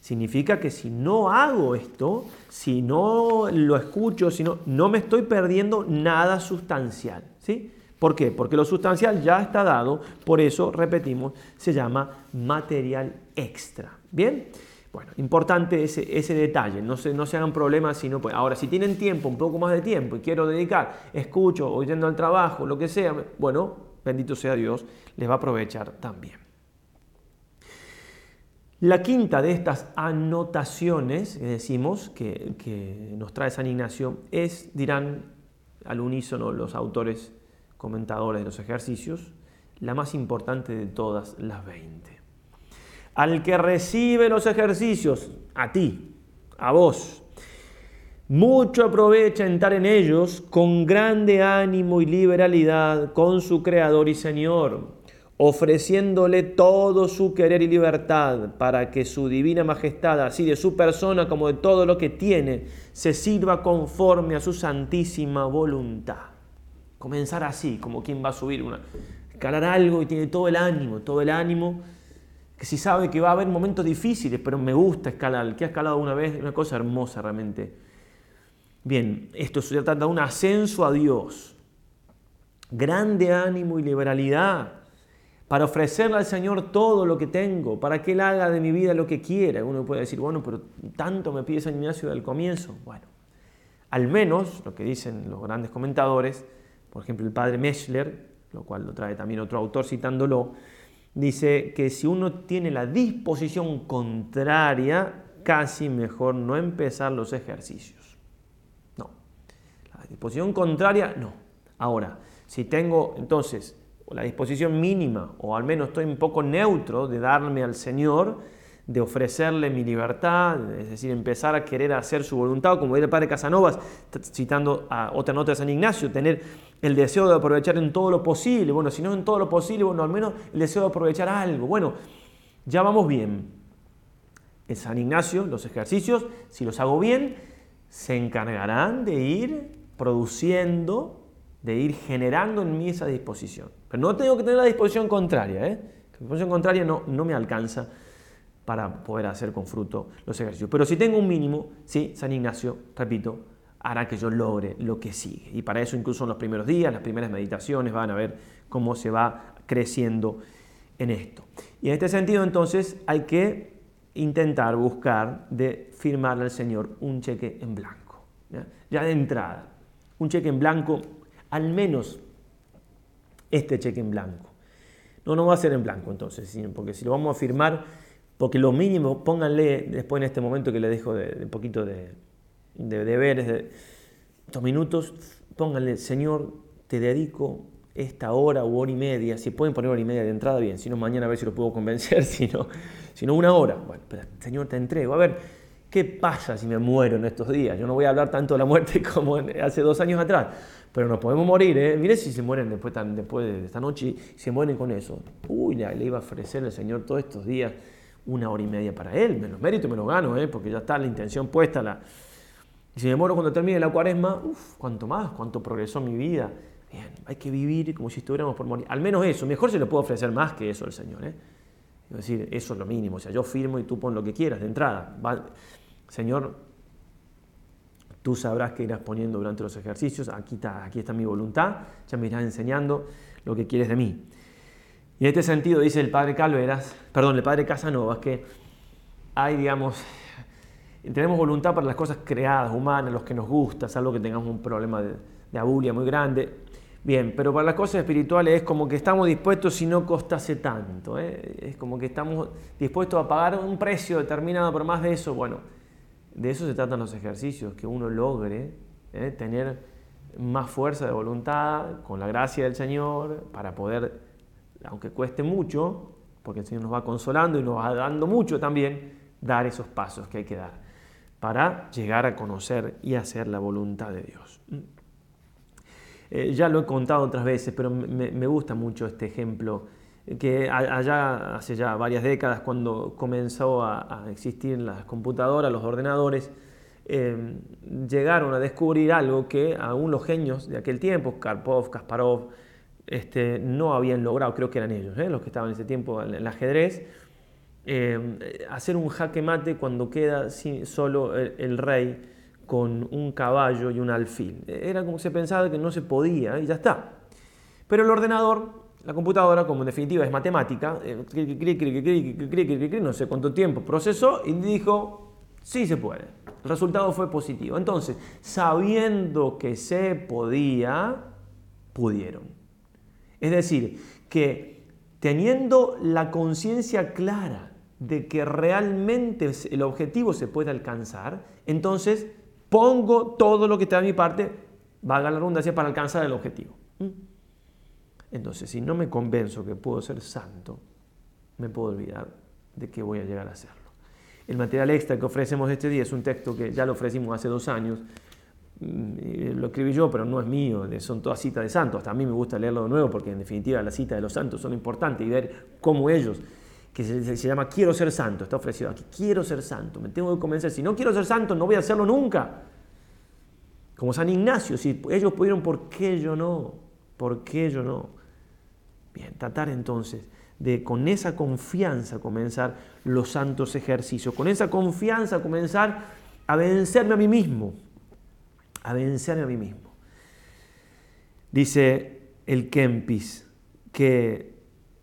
[SPEAKER 1] Significa que si no hago esto, si no lo escucho, si no, no me estoy perdiendo nada sustancial. ¿sí? ¿Por qué? Porque lo sustancial ya está dado, por eso, repetimos, se llama material extra. ¿Bien? Bueno, importante ese, ese detalle, no se, no se hagan problemas si no pueden. Ahora, si tienen tiempo, un poco más de tiempo y quiero dedicar, escucho o yendo al trabajo, lo que sea, bueno, bendito sea Dios, les va a aprovechar también. La quinta de estas anotaciones que decimos que, nos trae San Ignacio es, dirán al unísono los autores comentadores de los ejercicios, la más importante de todas las 20. Al que recibe los ejercicios, a ti, a vos, mucho aprovecha entrar en ellos con grande ánimo y liberalidad con su Creador y Señor ofreciéndole todo su querer y libertad para que su divina majestad, así de su persona como de todo lo que tiene, se sirva conforme a su santísima voluntad. Comenzar así, como quien va a subir escalar algo y tiene todo el ánimo, todo el ánimo, que si sabe que va a haber momentos difíciles, pero me gusta escalar, que ha escalado una vez, una cosa hermosa realmente. Bien, esto se trata de un ascenso a Dios, grande ánimo y liberalidad para ofrecerle al Señor todo lo que tengo, para que Él haga de mi vida lo que quiera. Uno puede decir, bueno, pero tanto me pide San Ignacio del comienzo. Bueno, al menos lo que dicen los grandes comentadores, por ejemplo el padre Meschler, lo cual lo trae también otro autor citándolo, dice que si uno tiene la disposición contraria, casi mejor no empezar los ejercicios. No, la disposición contraria, no. Ahora, si tengo entonces la disposición mínima, o al menos estoy un poco neutro de darme al Señor, de ofrecerle mi libertad, es decir, empezar a querer hacer su voluntad, como dice el padre Casanovas, citando a otra nota de San Ignacio, tener el deseo de aprovechar en todo lo posible, bueno, si no en todo lo posible, bueno, al menos el deseo de aprovechar algo, bueno, ya vamos bien. En San Ignacio, los ejercicios, si los hago bien, se encargarán de ir produciendo, de ir generando en mí esa disposición. Pero no tengo que tener la disposición contraria, ¿eh? La disposición contraria no, no me alcanza para poder hacer con fruto los ejercicios. Pero si tengo un mínimo, sí, San Ignacio, repito, hará que yo logre lo que sigue. Y para eso incluso en los primeros días, las primeras meditaciones, van a ver cómo se va creciendo en esto. Y en este sentido entonces hay que intentar buscar de firmarle al Señor un cheque en blanco. Ya, de entrada, un cheque en blanco, al menos este cheque en blanco. No, no va a ser en blanco entonces, porque si lo vamos a firmar porque lo mínimo, pónganle después en este momento que le dejo de, poquito de, deberes, de estos minutos, pónganle, Señor, te dedico esta hora u hora y media, si pueden poner hora y media de entrada, bien, si no mañana a ver si lo puedo convencer, [LAUGHS] si no, si no una hora. Bueno, Señor, te entrego. A ver, ¿qué pasa si me muero en estos días? Yo no voy a hablar tanto de la muerte [LAUGHS] como hace dos años atrás, pero nos podemos morir, ¿eh? Mire si se mueren después, después de esta noche, si se mueren con eso. Uy, le, iba a ofrecer al Señor todos estos días una hora y media para él. Me los mérito me los gano, ¿eh? porque ya está la intención puesta. La... Y si me muero cuando termine la cuaresma, uff, cuánto más, cuánto progresó mi vida. Bien, hay que vivir como si estuviéramos por morir. Al menos eso, mejor se le puede ofrecer más que eso al Señor. ¿eh? Es decir, eso es lo mínimo. O sea, yo firmo y tú pon lo que quieras de entrada. Señor, tú sabrás que irás poniendo durante los ejercicios. Aquí está, aquí está mi voluntad. Ya me irás enseñando lo que quieres de mí. Y en este sentido dice el padre Calveras, perdón, el padre Casanovas, que hay, digamos, tenemos voluntad para las cosas creadas, humanas, los que nos gusta, salvo que tengamos un problema de, de abulia muy grande. Bien, pero para las cosas espirituales es como que estamos dispuestos si no costase tanto. ¿eh? Es como que estamos dispuestos a pagar un precio determinado, pero más de eso, bueno, de eso se tratan los ejercicios, que uno logre ¿eh? tener más fuerza de voluntad con la gracia del Señor para poder aunque cueste mucho, porque el Señor nos va consolando y nos va dando mucho también, dar esos pasos que hay que dar para llegar a conocer y hacer la voluntad de Dios. Eh, ya lo he contado otras veces, pero me, gusta mucho este ejemplo, que allá hace ya varias décadas, cuando comenzó a, existir las computadoras, los ordenadores, eh, llegaron a descubrir algo que aún los genios de aquel tiempo, Karpov, Kasparov, este, no habían logrado, creo que eran ellos, ¿eh? los que estaban en ese tiempo en el ajedrez, eh, hacer un jaque mate cuando queda solo el, rey con un caballo y un alfil. Era como se pensaba que no se podía y ya está. Pero el ordenador, la computadora, como en definitiva es matemática, no sé cuánto tiempo procesó y dijo, sí se puede. El resultado fue positivo. Entonces, sabiendo que se podía, pudieron. Es decir, que teniendo la conciencia clara de que realmente el objetivo se puede alcanzar, entonces pongo todo lo que está de mi parte, valga la redundancia, para alcanzar el objetivo. Entonces, si no me convenzo que puedo ser santo, me puedo olvidar de que voy a llegar a serlo. El material extra que ofrecemos este día es un texto que ya lo ofrecimos hace dos años, Mm, lo escribí yo, pero no es mío, son todas citas de santos. Hasta a mí me gusta leerlo de nuevo porque en definitiva las citas de los santos son importantes y ver cómo ellos, que se, llama Quiero ser santo, está ofrecido aquí, quiero ser santo, me tengo que convencer, si no quiero ser santo no voy a hacerlo nunca. Como San Ignacio, si ellos pudieron, ¿por qué yo no? ¿Por qué yo no? Bien, tratar entonces de con esa confianza comenzar los santos ejercicios, con esa confianza comenzar a vencerme a mí mismo, a vencerme a mí mismo. Dice el Kempis que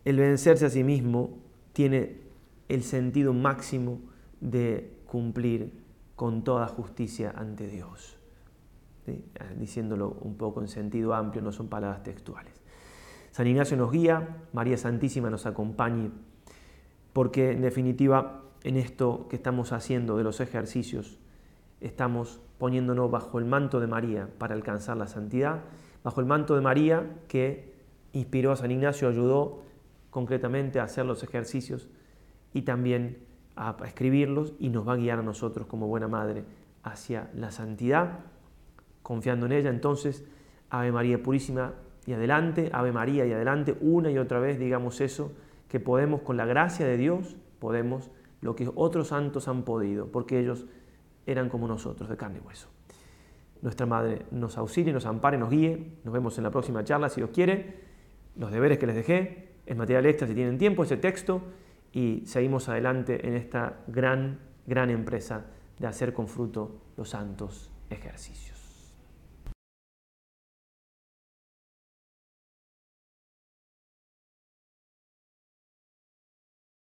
[SPEAKER 1] el vencerse a sí mismo tiene el sentido máximo de cumplir con toda justicia ante Dios. Diciéndolo un poco en sentido amplio, no son palabras textuales. San Ignacio nos guía, María Santísima nos acompañe, porque en definitiva en esto que estamos haciendo de los ejercicios, estamos poniéndonos bajo el manto de María para alcanzar la santidad, bajo el manto de María que inspiró a San Ignacio, ayudó concretamente a hacer los ejercicios y también a escribirlos y nos va a guiar a nosotros como buena madre hacia la santidad, confiando en ella. Entonces, Ave María Purísima y adelante, Ave María y adelante, una y otra vez digamos eso, que podemos con la gracia de Dios, podemos lo que otros santos han podido, porque ellos eran como nosotros, de carne y hueso. Nuestra Madre nos auxilie, nos ampare, nos guíe. Nos vemos en la próxima charla, si Dios quiere. Los deberes que les dejé, es material extra si tienen tiempo, ese texto, y seguimos adelante en esta gran, gran empresa de hacer con fruto los santos ejercicios.